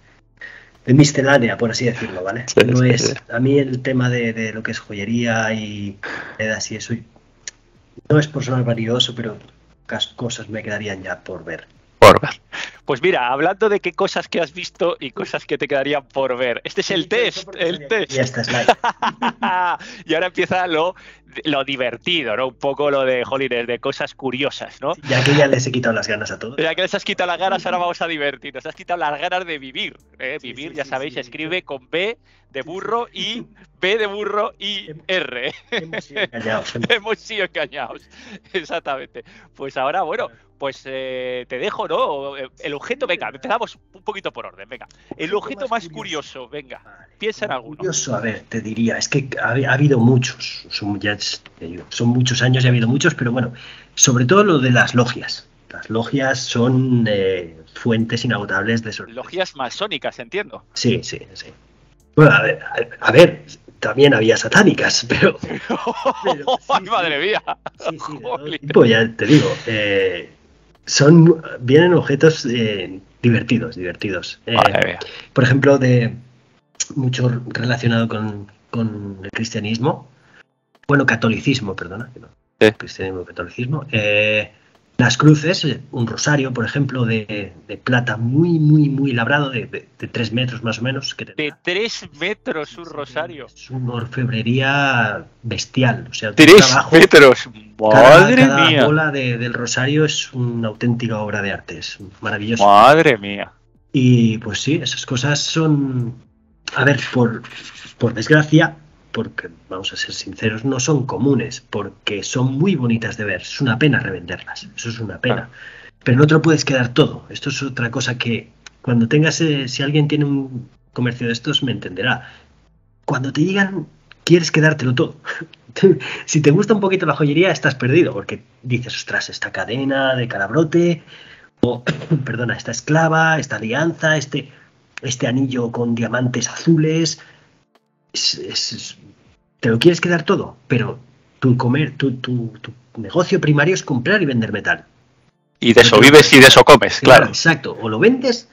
de miscelánea, por así decirlo, ¿vale?
Sí,
no
sí,
es, a mí el tema de, de lo que es joyería y monedas y eso, no es por sonar vanidoso, pero cosas me quedarían ya por ver.
Por ver. Pues mira, hablando de qué cosas que has visto y cosas que te quedarían por ver. Este es el test, el test.
Y esta es la
y ahora empieza lo, lo divertido, ¿no? Un poco lo de, jolines, de cosas curiosas, ¿no?
Ya que ya les he quitado las ganas a todos.
Ya que les has quitado las ganas, ahora vamos a divertirnos. Has quitado las ganas de vivir. ¿eh?
Sí,
Vivir,
sí,
ya
sí,
sabéis,
sí.
escribe con B de burro y B de burro y R.
Hemos sido engañados.
Hemos sido engañados. Exactamente. Pues ahora, bueno, pues eh, te dejo, ¿no? El objeto, venga, empezamos un poquito por orden, venga. El objeto más curioso, venga. Piensa en alguno.
Curioso, a ver, te diría, es que ha, ha habido muchos, ya es- te digo, son muchos años y ha habido muchos, pero bueno, sobre todo lo de las logias. Las logias son eh, fuentes inagotables de.
Logias masónicas, entiendo.
Sí, sí, sí. Bueno, a ver, a, ver, también había satánicas, pero Pero, sí,
¡Ay,
sí.
madre mía!
sí, de tipo, ya te digo, eh, son, vienen objetos eh, divertidos, divertidos. Por ejemplo, de mucho relacionado con, con el cristianismo, bueno, catolicismo, perdona, que no,
Sí.
cristianismo, catolicismo, eh, las cruces, eh, un rosario, por ejemplo, de, de plata muy, muy, muy labrado, de, de- de tres metros más o menos, que
De tres metros un rosario.
Es una orfebrería bestial, o sea, un
Tres
trabajo-
metros.
cada,
Madre
cada
mía.
bola de- del rosario es una auténtica obra de arte, es maravilloso.
Madre mía.
Y pues sí, esas cosas son, a ver, por, por desgracia, porque vamos a ser sinceros, no son comunes, porque son muy bonitas de ver. Es una pena revenderlas, eso es una pena. Pero no te lo puedes quedar todo. Esto es otra cosa que cuando tengas, eh, si alguien tiene un comercio de estos, me entenderá. Cuando te digan, quieres quedártelo todo. si te gusta un poquito la joyería, estás perdido, porque dices, ostras, esta cadena de calabrote, perdona, esta esclava, esta alianza, este, este anillo con diamantes azules. Te lo quieres quedar todo, pero tu, comer, tu, tu, negocio primario es comprar y vender metal.
Y de eso vives y de eso comes, claro.
Exacto, o lo vendes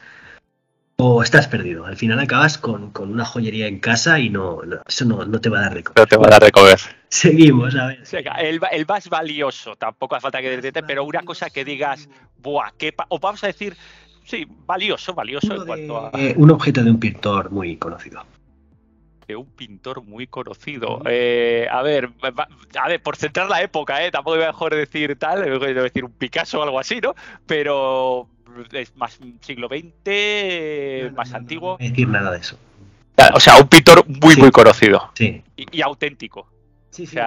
o estás perdido. Al final acabas con, una joyería en casa y no, eso no, te va a dar de
comer. No te va a dar de comer.
Seguimos, a ver.
El, el más valioso, tampoco hace falta que decirte, pero una cosa que digas, buah, qué o vamos a decir, sí, valioso, valioso en cuanto a.
un objeto de un pintor muy conocido.
De un pintor muy conocido. Eh, a ver, a ver, por centrar la época, ¿eh? tampoco voy a mejor decir tal, voy a decir un Picasso o algo así, ¿no? Pero es más siglo XX, más antiguo.
No decir nada de eso.
O sea, un pintor muy, muy conocido.
Sí.
Y, auténtico.
Sí, sí.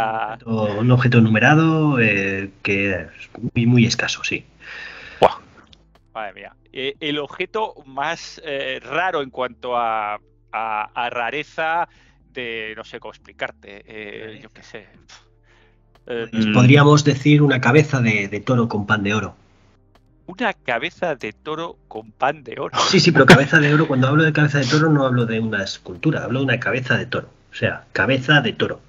un, objeto, numerado eh, que es muy, muy escaso, sí.
Madre mía. Eh, el objeto más eh, raro en cuanto a, rareza de, no sé cómo explicarte, yo qué sé.
Pues podríamos decir una cabeza de toro con pan de oro
una cabeza de toro con pan de oro.
Sí, sí, pero cabeza de oro, cuando hablo de cabeza de toro no hablo de una escultura, hablo de una cabeza de toro. O sea, cabeza de toro.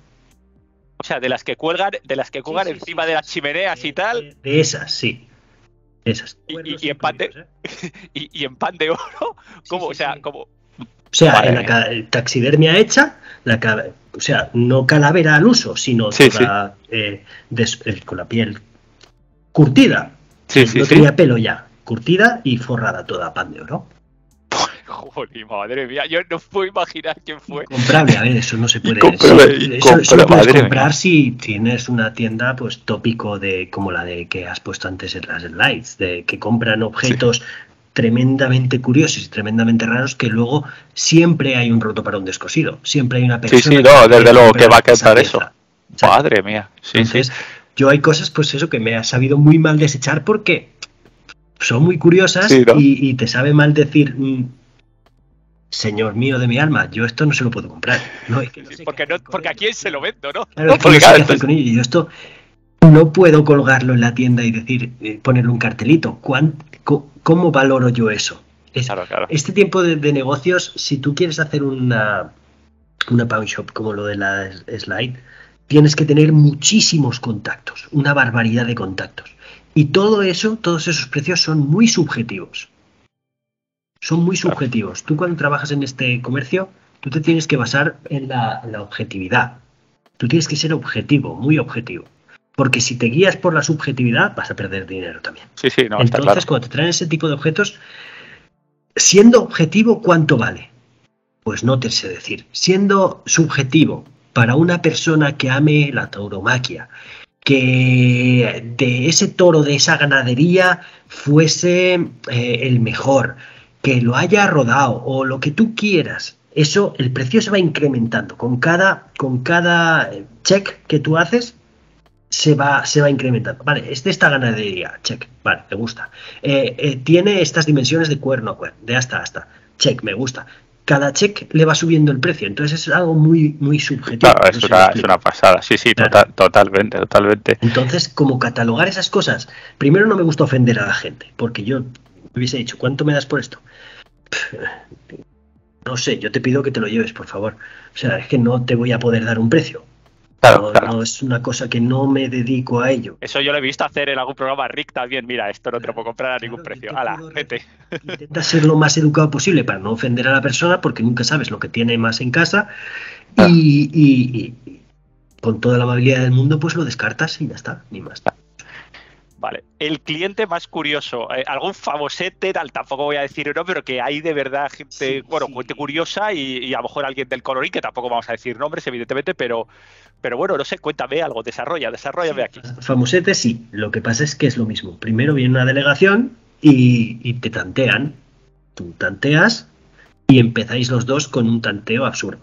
O sea, de las que cuelgan, de las que cuelgan encima de las chimeneas y tal.
De esas, sí. Esas.
Y, en pan de, ¿eh? y, en pan de oro, ¿cómo? o sea, como.
O sea, en la taxidermia hecha, la, o sea, no calavera al uso, sino eh, eh, con la piel curtida, no tenía pelo ya, curtida y forrada toda, pan de oro.
Joder, madre mía, yo no puedo imaginar quién fue.
Comprable, a ver, eso no se puede. eso, lo puedes comprar si tienes una tienda, pues tópico de como la de que has puesto antes en las slides, de que compran objetos tremendamente curiosos y tremendamente raros que luego siempre hay un roto para un descosido, siempre hay una persona.
Sí, sí, no, desde luego que va a quedar eso. Madre mía, sí, sí.
Yo hay cosas, pues eso, que me ha sabido muy mal desechar porque son muy curiosas y, te sabe mal decir, mm, señor mío de mi alma, yo esto no se lo puedo comprar.
porque, no, porque a quién se lo vendo, ¿no?
Y yo esto no puedo colgarlo en la tienda y decir, eh, ponerle un cartelito. ¿Cómo valoro yo eso? Este tiempo de, de, negocios, si tú quieres hacer una, una pawn shop como lo de la slide, tienes que tener muchísimos contactos, una barbaridad de contactos. Y todo eso, todos esos precios son muy subjetivos. Son muy subjetivos. Tú cuando trabajas en este comercio, tú te tienes que basar en la, objetividad. Tú tienes que ser objetivo, muy objetivo. Porque si te guías por la subjetividad, vas a perder dinero también.
Sí, sí, no,
Entonces, cuando te traen ese tipo de objetos, siendo objetivo, ¿cuánto vale? Pues no te sé decir. Siendo subjetivo, para una persona que ame la tauromaquia, que de ese toro, de esa ganadería, fuese eh, el mejor, que lo haya rodado o lo que tú quieras. Eso, el precio se va incrementando. Con cada, con cada check que tú haces, se va, se va incrementando. Vale, es de esta ganadería, check, vale, me gusta. Eh, eh, tiene estas dimensiones de cuerno a cuerno, de hasta hasta, check, me gusta cada check le va subiendo el precio. Entonces es algo muy, muy subjetivo.
Claro, es, una, pasada, sí, sí, totalmente, totalmente.
Entonces, como catalogar esas cosas, primero no me gusta ofender a la gente, porque yo hubiese dicho, ¿cuánto me das por esto? No sé, yo te pido que te lo lleves, por favor. O sea, es que no te voy a poder dar un precio. Claro, no, es una cosa que no me dedico a ello.
Eso yo lo he visto hacer en algún programa Rick también. Mira, esto no te lo puedo comprar a ningún precio. Hala, vete.
Intenta ser lo más educado posible para no ofender a la persona porque nunca sabes lo que tiene más en casa y, con toda la amabilidad del mundo pues lo descartas y ya está, ni más.
Vale. El cliente más curioso, eh, algún famosete, tal, tampoco voy a decir uno, pero que hay de verdad gente, bueno, gente curiosa y, a lo mejor alguien del colorín, que tampoco vamos a decir nombres, evidentemente, pero, pero bueno, no sé, cuéntame algo, desarrolla, desarrolla aquí.
Famosete sí, lo que pasa es que es lo mismo. Primero viene una delegación y, y te tantean. Tú tanteas y empezáis los dos con un tanteo absurdo.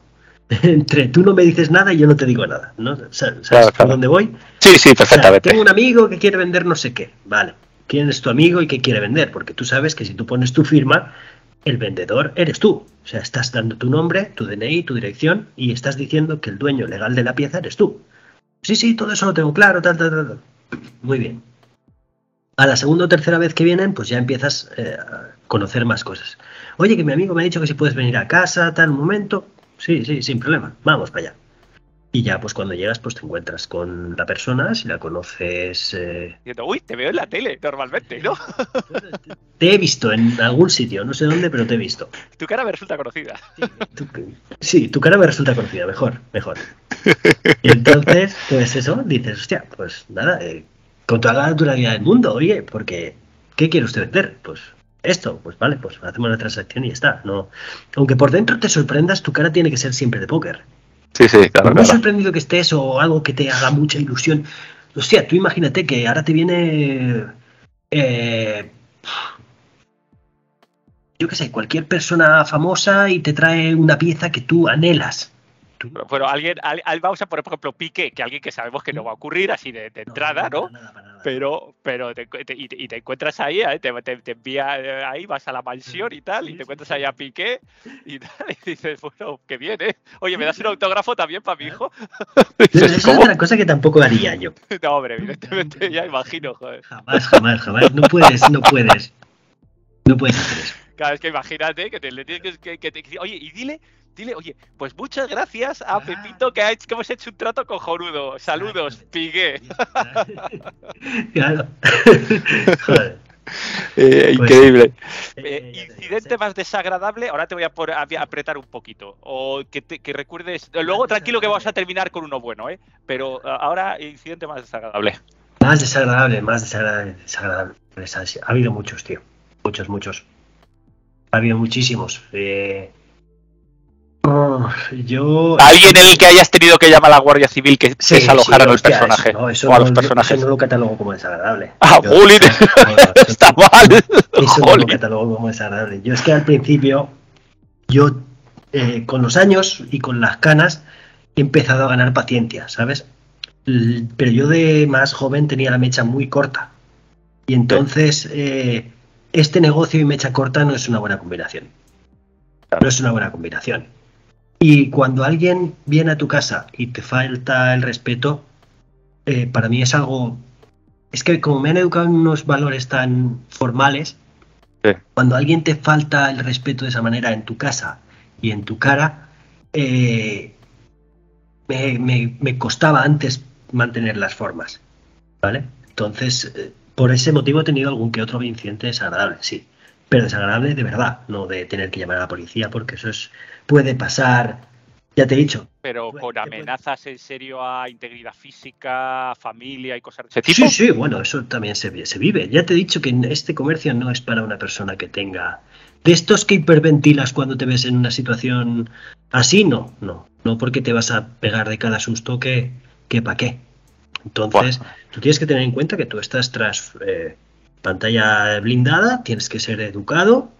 entre tú no me dices nada y yo no te digo nada, ¿no? ¿Sabes por dónde voy?
Sí, sí, perfectamente.
tengo un amigo que quiere vender no sé qué, vale. ¿Quién es tu amigo y qué quiere vender? Porque tú sabes que si tú pones tu firma, el vendedor eres tú. O sea, estás dando tu nombre, tu DNI, tu dirección y estás diciendo que el dueño legal de la pieza eres tú. Sí, sí, todo eso lo tengo claro, tal, tal, tal. Muy bien. A la segunda o tercera vez que vienen, pues ya empiezas eh, a conocer más cosas. Oye, que mi amigo me ha dicho que si puedes venir a casa, tal momento. Sí, sí, sin problema. Vamos para allá. Y ya, pues cuando llegas, pues te encuentras con la persona, si la conoces. Eh...
Uy, te veo en la tele normalmente, ¿no?
Te he visto en algún sitio, no sé dónde, pero te he visto.
Tu cara me resulta conocida.
Sí, tu, sí, tu cara me resulta conocida, mejor, mejor. Y entonces, pues eso, dices, hostia, pues nada, eh, con toda la naturalidad del mundo, oye, porque, ¿qué quiere usted vender? Pues esto, pues vale, pues hacemos la transacción y ya está. No, aunque por dentro te sorprendas, tu cara tiene que ser siempre de póker.
Sí, sí, claro.
Muy sorprendido que estés o algo que te haga mucha ilusión. Hostia, tú imagínate que ahora te viene. Eh, yo qué sé, cualquier persona famosa y te trae una pieza que tú anhelas.
Bueno, alguien, vamos a poner, por ejemplo, Pique, que alguien que sabemos que no va a ocurrir así de, entrada, ¿no? Pero, pero te, y, te encuentras ahí, ¿eh? te, te, envía eh, ahí, vas a la mansión y tal, y te encuentras ahí a Piqué y tal, y dices, bueno, qué bien, ¿eh? Oye, ¿me das un autógrafo también para mi hijo?
Esa es otra cosa que tampoco haría yo.
No, hombre, evidentemente, ya imagino, joder.
Jamás, jamás, jamás. No puedes, no puedes. No puedes hacer eso.
Claro, es que imagínate que te le tienes que, que, que, Oye, y dile, dile, oye, pues muchas gracias a Pepito que, ha hecho, que hemos hecho un trato cojonudo. Saludos, Pigue.
Claro.
Joder. Eh, pues, increíble. Eh, eh, incidente más desagradable, ahora te voy a, a apretar un poquito. O que, te, que recuerdes. Luego, tranquilo, que vamos a terminar con uno bueno, ¿eh? Pero ahora, incidente más desagradable.
Más desagradable, más desagradable. desagradable. Ha habido muchos, tío. Muchos, muchos. Ha habido muchísimos. Eh, Oh, yo...
Alguien en el que hayas tenido que llamar a la Guardia Civil que se desalojara el personaje.
Eso, no, eso
o a
los
no, personajes.
Eso no lo catalogo como desagradable.
Ah, Juli, está mal.
Eso no lo catalogo como desagradable. Yo es que al principio, yo eh, con los años y con las canas he empezado a ganar paciencia, ¿sabes? Pero yo de más joven tenía la mecha muy corta. Y entonces eh, este negocio y mecha corta no es una buena combinación. No es una buena combinación. Y cuando alguien viene a tu casa y te falta el respeto, eh, para mí es algo... Es que como me han educado en unos valores tan formales, sí. cuando alguien te falta el respeto de esa manera en tu casa y en tu cara, eh, me, me, me, costaba antes mantener las formas. ¿Vale? Entonces, eh, por ese motivo he tenido algún que otro incidente desagradable, sí. Pero desagradable de verdad, no de tener que llamar a la policía, porque eso es puede pasar, ya te he dicho.
Pero con amenazas en serio a integridad física, familia y cosas de ese tipo.
Sí, sí, bueno, eso también se, se vive. Ya te he dicho que este comercio no es para una persona que tenga... De estos que hiperventilas cuando te ves en una situación así, no, no. No porque te vas a pegar de cada susto que, que para qué. Entonces, bueno. tú tienes que tener en cuenta que tú estás tras eh, pantalla blindada, tienes que ser educado,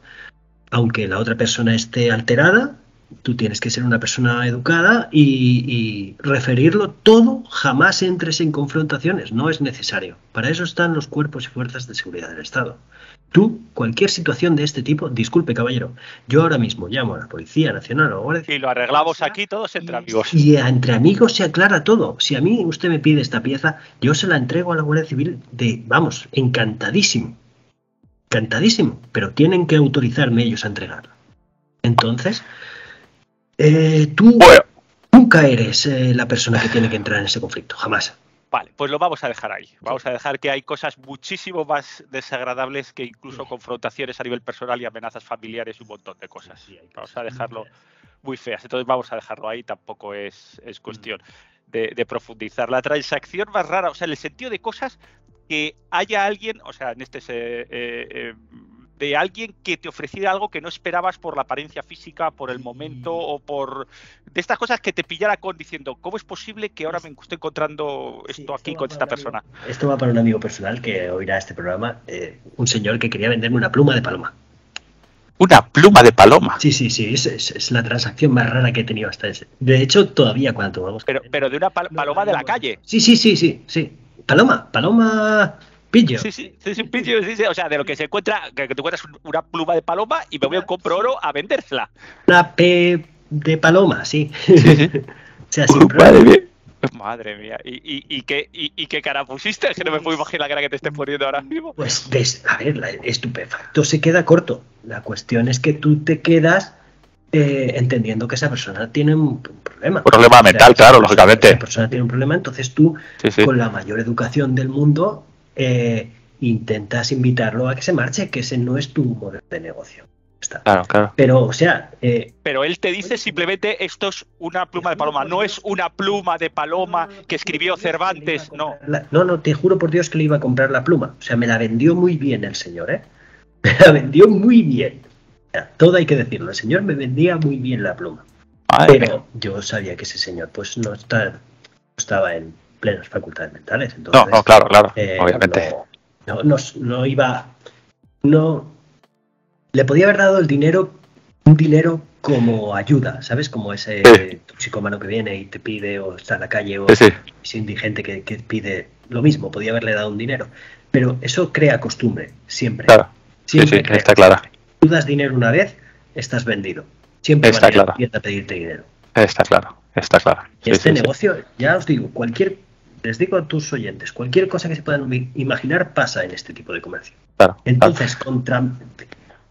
aunque la otra persona esté alterada, tú tienes que ser una persona educada y, y, referirlo todo, jamás entres en confrontaciones, no es necesario. Para eso están los cuerpos y fuerzas de seguridad del Estado. Tú, cualquier situación de este tipo, disculpe caballero, yo ahora mismo llamo a la Policía Nacional o Guardia
Y lo arreglamos aquí todos entre amigos.
Y entre amigos se aclara todo. Si a mí usted me pide esta pieza, yo se la entrego a la Guardia Civil de, vamos, encantadísimo. Encantadísimo. Pero tienen que autorizarme ellos a entregarla. Entonces, eh, tú bueno. nunca eres eh, la persona que tiene que entrar en ese conflicto, jamás.
Vale, pues lo vamos a dejar ahí. Vamos a dejar que hay cosas muchísimo más desagradables que incluso confrontaciones a nivel personal y amenazas familiares y un montón de cosas. Vamos a dejarlo muy feas. Entonces vamos a dejarlo ahí, tampoco es, es cuestión de, de, profundizar. La transacción más rara, o sea, en el sentido de cosas que haya alguien, o sea, en este... Eh, eh, de alguien que te ofreciera algo que no esperabas por la apariencia física, por el momento o por de estas cosas que te pillara con diciendo, ¿cómo es posible que ahora me estoy encontrando esto sí, aquí con esta persona?
Amigo, esto va para un amigo personal que oirá este programa, eh, un señor que quería venderme una pluma de paloma.
Una pluma de paloma.
Sí, sí, sí, es, es, es, la transacción más rara que he tenido hasta ese. De hecho, todavía cuando tomamos.
Pero, pero de una pal paloma de la calle.
Sí, sí, sí, sí, sí. Paloma, paloma pillo.
Sí, sí, sí, sí, pillo, sí, sí, o sea, de lo que se encuentra, que, que tú encuentras una pluma de paloma y me voy a comprar oro a vendérsela.
Una P de paloma, sí. sí, sí.
o sea, sin vale, bien. Madre mía. ¿Y, qué, y, qué cara pusiste? Es que no me puedo imaginar la cara que te estés poniendo ahora mismo.
Pues, a ver, la estupefacto se queda corto. La cuestión es que tú te quedas eh, entendiendo que esa persona tiene un, problema.
Un problema mental, claro, lógicamente.
Esa persona tiene un problema, entonces tú, con la mayor educación del mundo, eh, intentas invitarlo a que se marche, que ese no es tu modelo de negocio.
Claro, claro.
Pero, o sea.
Eh, Pero él te dice simplemente esto es una pluma de paloma, no es una pluma de paloma que escribió Cervantes, no.
no, no, te juro por Dios que le iba a comprar la pluma. O sea, me la vendió muy bien el señor, ¿eh? Me la vendió muy bien. todo hay que decirlo. El señor me vendía muy bien la pluma. pero yo sabía que ese señor, pues, no, estaba en plenas facultades mentales. Entonces,
no, no, claro, claro, eh, obviamente.
No, no, no iba. No, le podía haber dado el dinero, un dinero como ayuda, ¿sabes? Como ese sí. que viene y te pide, o está en la calle, o es indigente que, pide lo mismo, podía haberle dado un dinero. Pero eso crea costumbre, siempre.
Claro. Siempre sí, está claro.
Tú das dinero una vez, estás vendido. Siempre
está claro.
a pedirte dinero.
Está claro, está claro.
Y este negocio, ya os digo, cualquier, les digo a tus oyentes, cualquier cosa que se puedan imaginar pasa en este tipo de comercio.
Claro,
Entonces, contra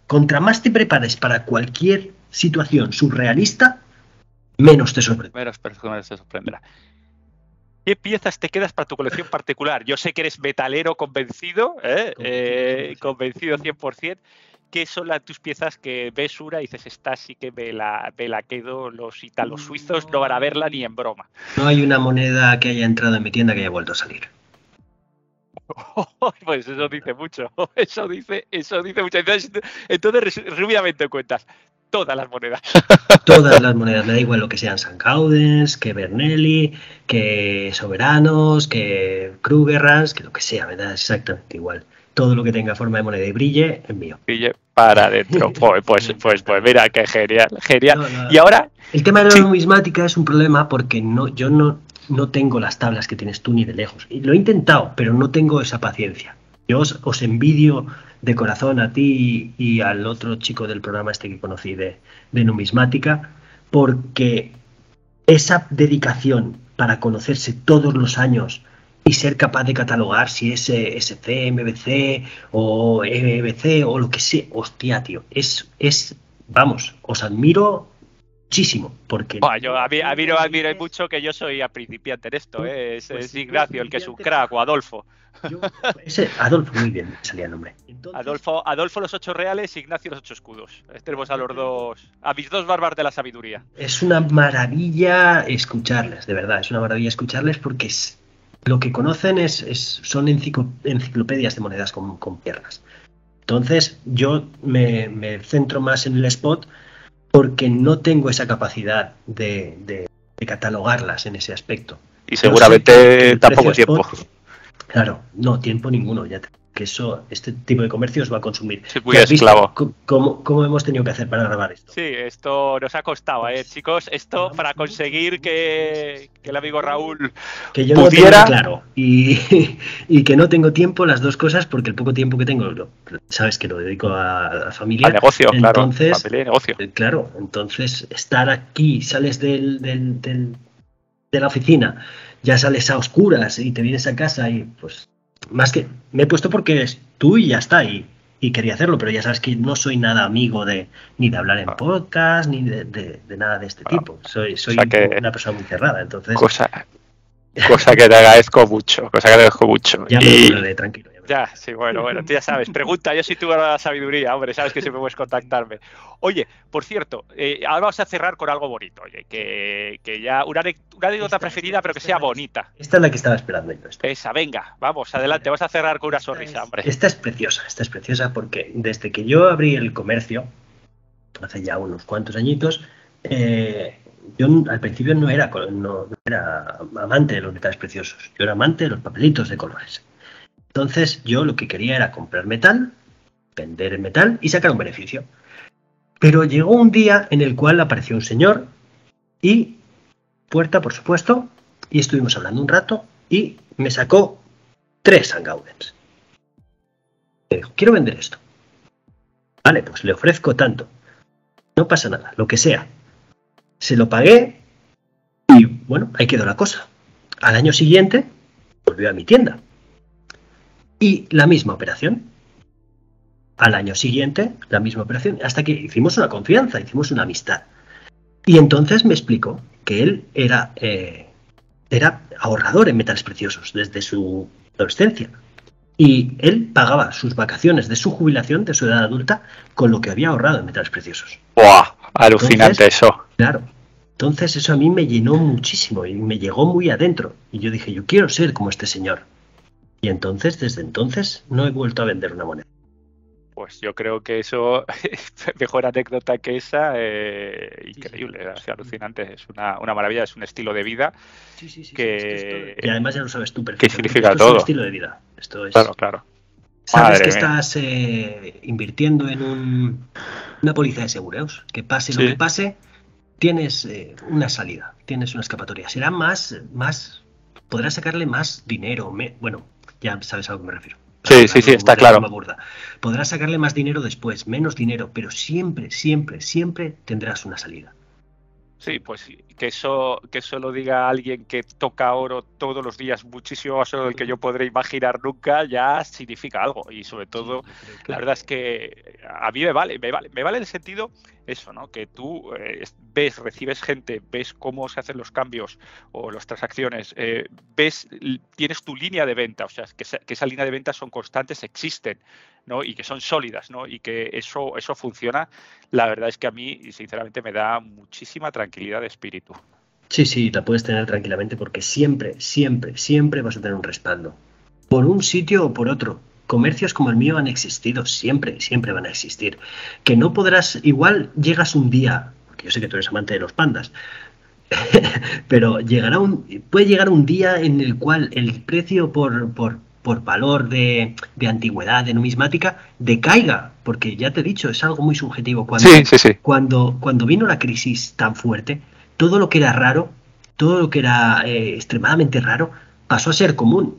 contra más te prepares para cualquier situación surrealista, menos te sorprenderá.
Menos te sorprenderá. ¿Qué piezas te quedas para tu colección particular? Yo sé que eres metalero convencido, ¿eh? Eh, convencido 100%. ¿Qué son las, tus piezas que ves una y dices, esta sí que me la, me la quedo, los italos suizos no van a verla ni en broma?
No hay una moneda que haya entrado en mi tienda que haya vuelto a salir.
pues eso dice mucho. Eso dice, eso dice mucho. Entonces, entonces rápidamente cuentas todas las monedas.
Todas las monedas, me da igual lo que sean San Gaudens, que Bernelli, que Soberanos, que Krugerrans, que lo que sea, me da exactamente igual. Todo lo que tenga forma de moneda y brille es mío.
Brille para adentro. Pues, pues, pues, pues, mira, qué genial, genial. y ahora.
El tema de la numismática es un problema porque no, yo no, no tengo las tablas que tienes tú ni de lejos. Y lo he intentado, pero no tengo esa paciencia. Yo os, envidio de corazón a ti y, al otro chico del programa este que conocí de, numismática, porque esa dedicación para conocerse todos los años y ser capaz de catalogar si es SC, MBC o EBC o lo que sea, hostia, tío, es, es, vamos, os admiro muchísimo. Porque
yo a mí, a mí no admiro mucho que yo soy a principiante en esto, ¿eh? es, pues Ignacio el que es un crack, o Adolfo.
ese, Adolfo, muy bien, salía el nombre.
Adolfo, Adolfo los ocho reales, Ignacio los ocho escudos. Tenemos a los dos, a mis dos barbas de la sabiduría.
Es una maravilla escucharles, de verdad, es una maravilla escucharles porque es, lo que conocen es, son enciclopedias de monedas con, piernas. Entonces, yo me, me centro más en el spot porque no tengo esa capacidad de, catalogarlas en ese aspecto.
Y seguramente tampoco tiempo.
claro, no, tiempo ninguno. Ya que eso, este tipo de comercios va a consumir.
muy esclavo.
¿Cómo, hemos tenido que hacer para grabar esto?
Sí, esto nos ha costado, ¿eh, chicos? Esto para conseguir que, el amigo Raúl
que yo pudiera... no claro y, que no tengo tiempo las dos cosas porque el poco tiempo que tengo, sabes que lo dedico a la familia.
Al negocio, entonces, claro. Familia negocio.
Eh, claro, entonces estar aquí, sales del, de la oficina, ya sales a oscuras y te vienes a casa y pues más que me he puesto porque eres tú y ya está. Y, y quería hacerlo, pero ya sabes que no soy nada amigo de ni de hablar en ah. podcast, ni de, nada de este ah. tipo. Soy, soy una persona muy cerrada. Entonces,
cosa, cosa que te agradezco mucho, cosa que te agradezco mucho.
Ya me tranquilo.
Ya, sí, bueno, bueno, tú ya sabes. Pregunta, yo sí tuve la sabiduría, hombre, sabes que siempre puedes contactarme. Oye, por cierto, eh, ahora vamos a cerrar con algo bonito, oye, que, que ya una, anécdota preferida, pero que sea bonita.
Esta es la que estaba esperando yo.
Esa, venga, vamos, adelante, vamos a cerrar con una sonrisa, hombre.
Esta es preciosa, esta es preciosa porque desde que yo abrí el comercio, hace ya unos cuantos añitos, eh, yo al principio no era, no era amante de los metales preciosos, yo era amante de los papelitos de colores. Entonces yo lo que quería era comprar metal, vender el metal y sacar un beneficio. Pero llegó un día en el cual apareció un señor y puerta, por supuesto, y estuvimos hablando un rato y me sacó tres Sangaudens. Dijo, quiero vender esto. Vale, pues le ofrezco tanto. No pasa nada, lo que sea. Se lo pagué y bueno, ahí quedó la cosa. Al año siguiente volvió a mi tienda. Y la misma operación. Al año siguiente, la misma operación. Hasta que hicimos una confianza, hicimos una amistad. Y entonces me explicó que él era, eh, era ahorrador en metales preciosos desde su adolescencia. Y él pagaba sus vacaciones de su jubilación, de su edad adulta, con lo que había ahorrado en metales preciosos.
¡Buah! Alucinante eso.
Claro. Entonces eso a mí me llenó muchísimo y me llegó muy adentro. Y yo dije, yo quiero ser como este señor. Y entonces, desde entonces, no he vuelto a vender una moneda.
Pues yo creo que eso, mejor anécdota que esa, eh, increíble, alucinante, es una, maravilla, es un estilo de vida
sí, sí, sí, que... y además ya lo sabes tú
perfectamente. ¿Qué significa todo? Es un
estilo de vida. Esto es...
Claro, claro.
Sabes que estás eh, invirtiendo en un, una póliza de seguros, que pase lo que pase, tienes eh, una salida, tienes una escapatoria. Será más, más, podrás sacarle más dinero, bueno, ya sabes a lo que me refiero.
Sí, sí, sí, está claro.
Podrás sacarle más dinero después, menos dinero, pero siempre, siempre, siempre tendrás una salida.
Sí, pues que eso, que eso lo diga alguien que toca oro todos los días, muchísimo más oro del que yo podré imaginar nunca, ya significa algo. Y sobre todo, la verdad es que a mí me vale, me vale, me vale el sentido eso, ¿no? Que tú eh, ves, recibes gente, ves cómo se hacen los cambios o las transacciones, eh, ves, tienes tu línea de venta, o sea, que, que, esa línea de venta son constantes, existen, Y que son sólidas, ¿no? Y que eso, eso funciona. La verdad es que a mí, sinceramente, me da muchísima tranquilidad de espíritu.
Sí, sí, la puedes tener tranquilamente porque siempre, siempre, siempre vas a tener un respaldo. Por un sitio o por otro comercios como el mío han existido, siempre, siempre van a existir. Que no podrás, igual llegas un día, porque yo sé que tú eres amante de los pandas, pero llegará un, puede llegar un día en el cual el precio por, por valor de, de, antigüedad, de numismática, decaiga, porque ya te he dicho, es algo muy subjetivo. Cuando, cuando, cuando vino la crisis tan fuerte, todo lo que era raro, todo lo que era eh, extremadamente raro, pasó a ser común.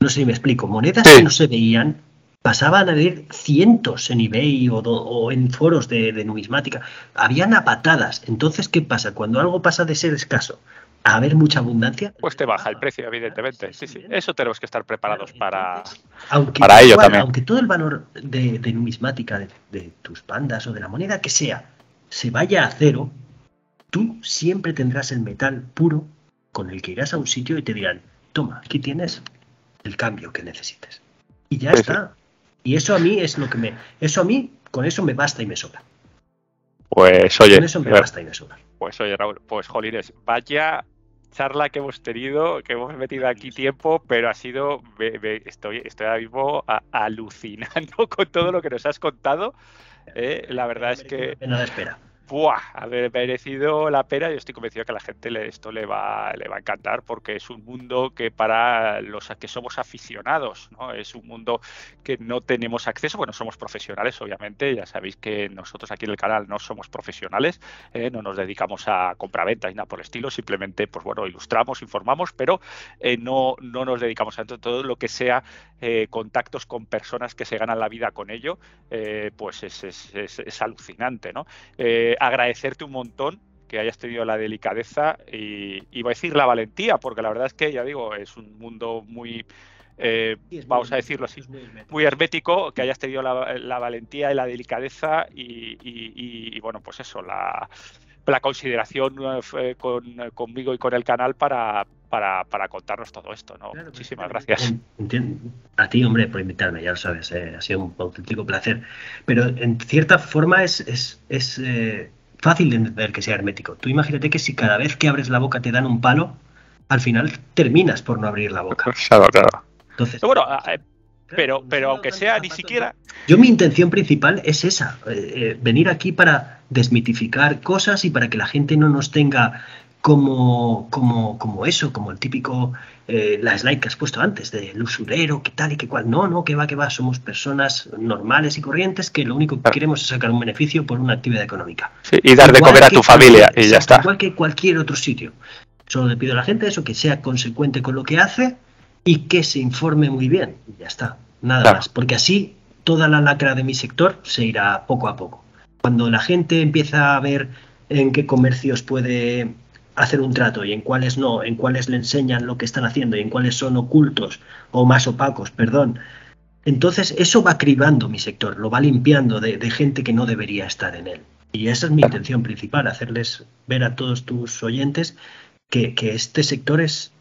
No sé si me explico. Monedas que no se veían pasaban a ver cientos en eBay o, en foros de, numismática. Habían a patadas. Entonces, ¿qué pasa? Cuando algo pasa de ser escaso a haber mucha abundancia.
Pues te baja el precio, evidentemente. Sí, sí. Eso tenemos que estar preparados para,
aunque,
para ello también.
Aunque todo el valor de, numismática de, de, tus pandas o de la moneda que sea se vaya a cero, tú siempre tendrás el metal puro con el que irás a un sitio y te dirán, toma, aquí tienes el cambio que necesites. Y ya está. Y eso a mí es lo que me. Eso a mí, con eso me basta y me sobra.
Pues oye.
Con eso me basta y me sobra.
Pues oye, Raúl, pues jolines, vaya charla que hemos tenido, que hemos metido aquí tiempo, pero ha sido, estoy, estoy ahora mismo alucinando con todo lo que nos has contado. Eh, la verdad es que...
Nada espera
¡buah! haber merecido la pena. Yo estoy convencido que a la gente le, esto le va, le va a encantar porque es un mundo que para los que somos aficionados, ¿no? Es un mundo que no tenemos acceso. Bueno, somos profesionales, obviamente. Ya sabéis que nosotros aquí en el canal no somos profesionales, ¿eh? no nos dedicamos a compraventa y nada por el estilo. Simplemente, pues bueno, ilustramos, informamos, pero eh, no, no nos dedicamos a todo lo que sea eh, contactos con personas que se ganan la vida con ello, pues es, es, es, alucinante, ¿no? Agradecerte un montón que hayas tenido la delicadeza y, iba a decir la valentía, porque la verdad es que, ya digo, es un mundo muy, eh, vamos a decirlo así, muy hermético, que hayas tenido la, valentía y la delicadeza y, bueno, pues eso, la, la consideración eh, con, conmigo y con el canal para, para, contarnos todo esto. ¿no? Muchísimas gracias.
A ti, hombre, por invitarme, ya lo sabes, eh, ha sido un auténtico placer. Pero en cierta forma es, es, es fácil de entender que sea hermético. Tú imagínate que si cada vez que abres la boca te dan un palo, al final terminas por no abrir la boca.
Claro, claro. Entonces, bueno, eh, pero, pero aunque sea ni siquiera.
Yo mi intención principal es esa, eh, eh, venir aquí para desmitificar cosas y para que la gente no nos tenga como, como, como eso, como el típico, eh, la slide que has puesto antes, del usurero, que tal y que cual. No, no, que va, que va. Somos personas normales y corrientes que lo único que queremos es sacar un beneficio por una actividad económica.
y dar de comer a tu familia y ya está.
Igual que cualquier otro sitio. Solo le pido a la gente eso, que sea consecuente con lo que hace y que se informe muy bien. Y ya está. Nada más. Porque así toda la lacra de mi sector se irá poco a poco. Cuando la gente empieza a ver en qué comercios puede hacer un trato y en cuáles no, en cuáles le enseñan lo que están haciendo y en cuáles son ocultos o más opacos, perdón. Entonces eso va cribando mi sector, lo va limpiando de, gente que no debería estar en él. Y esa es mi intención principal, hacerles ver a todos tus oyentes que, este sector es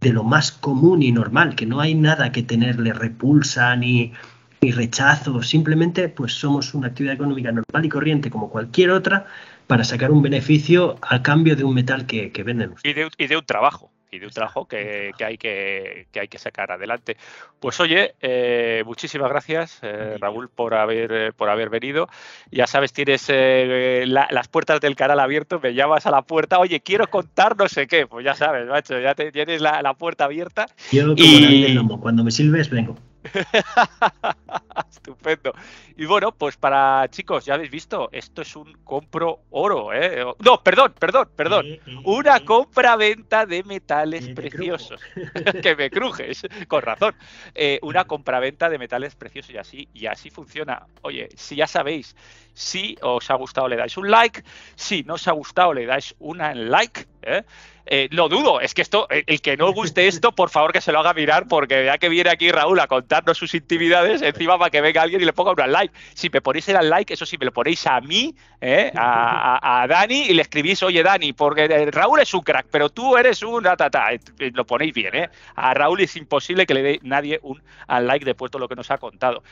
de lo más común y normal, que no hay nada que tenerle repulsa ni, ni rechazo, simplemente pues somos una actividad económica normal y corriente como cualquier otra para sacar un beneficio a cambio de un metal que, que venden.
Y de, y de un trabajo y de un trabajo que, hay que, hay que sacar adelante. Pues oye, eh, muchísimas gracias, eh, Raúl, por haber, eh, por haber venido. Ya sabes, tienes las puertas del canal abierto, me llamas a la puerta, oye, quiero contar no sé qué, pues ya sabes, macho, ya tienes la, puerta abierta.
Yo como y... cuando me sirves, vengo.
Estupendo. Y bueno, pues para chicos, ya habéis visto, esto es un compro oro, ¿eh? No, perdón, perdón, perdón. Una compra-venta de metales preciosos. que me crujes, con razón. Eh, una compra-venta de metales preciosos y así, y así funciona. Oye, si ya sabéis, si os ha gustado le dais un like, si no os ha gustado le dais una like, ¿eh? Eh, lo dudo, es que esto, el que no guste esto, por favor que se lo haga mirar, porque ya que viene aquí Raúl a contarnos sus intimidades, encima para que venga alguien y le ponga un like. Si me ponéis el like, eso sí, me lo ponéis a mí, ¿eh? a, Dani, y le escribís, oye Dani, porque Raúl es un crack, pero tú eres un tata, lo ponéis bien, ¿eh? A Raúl es imposible que le dé nadie un like después de lo que nos ha contado.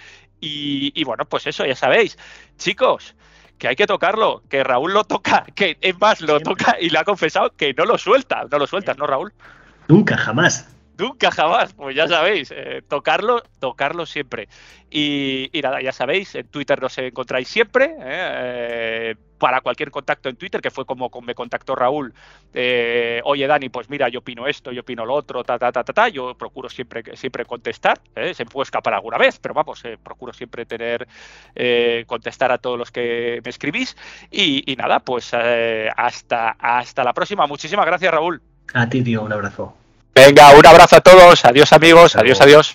y bueno, pues eso, ya sabéis. Chicos, que hay que tocarlo, que Raúl lo toca, que es más, lo toca y le ha confesado que no lo suelta, no lo sueltas, ¿no, Raúl?
Nunca, jamás.
Nunca jamás, pues ya sabéis, eh, tocarlo, tocarlo siempre. Y, nada, ya sabéis, en Twitter nos encontráis siempre. Eh, para cualquier contacto en Twitter, que fue como me contactó Raúl, eh, oye Dani, pues mira, yo opino esto, yo opino lo otro, ta, ta, ta, ta, ta. yo procuro siempre, siempre contestar, se me puede escapar alguna vez, pero vamos, procuro siempre tener, contestar a todos los que me escribís. Y, y nada, pues hasta, hasta la próxima. Muchísimas gracias, Raúl.
A ti, tío, un abrazo.
Venga, un abrazo a todos. Adiós amigos. Adiós, adiós.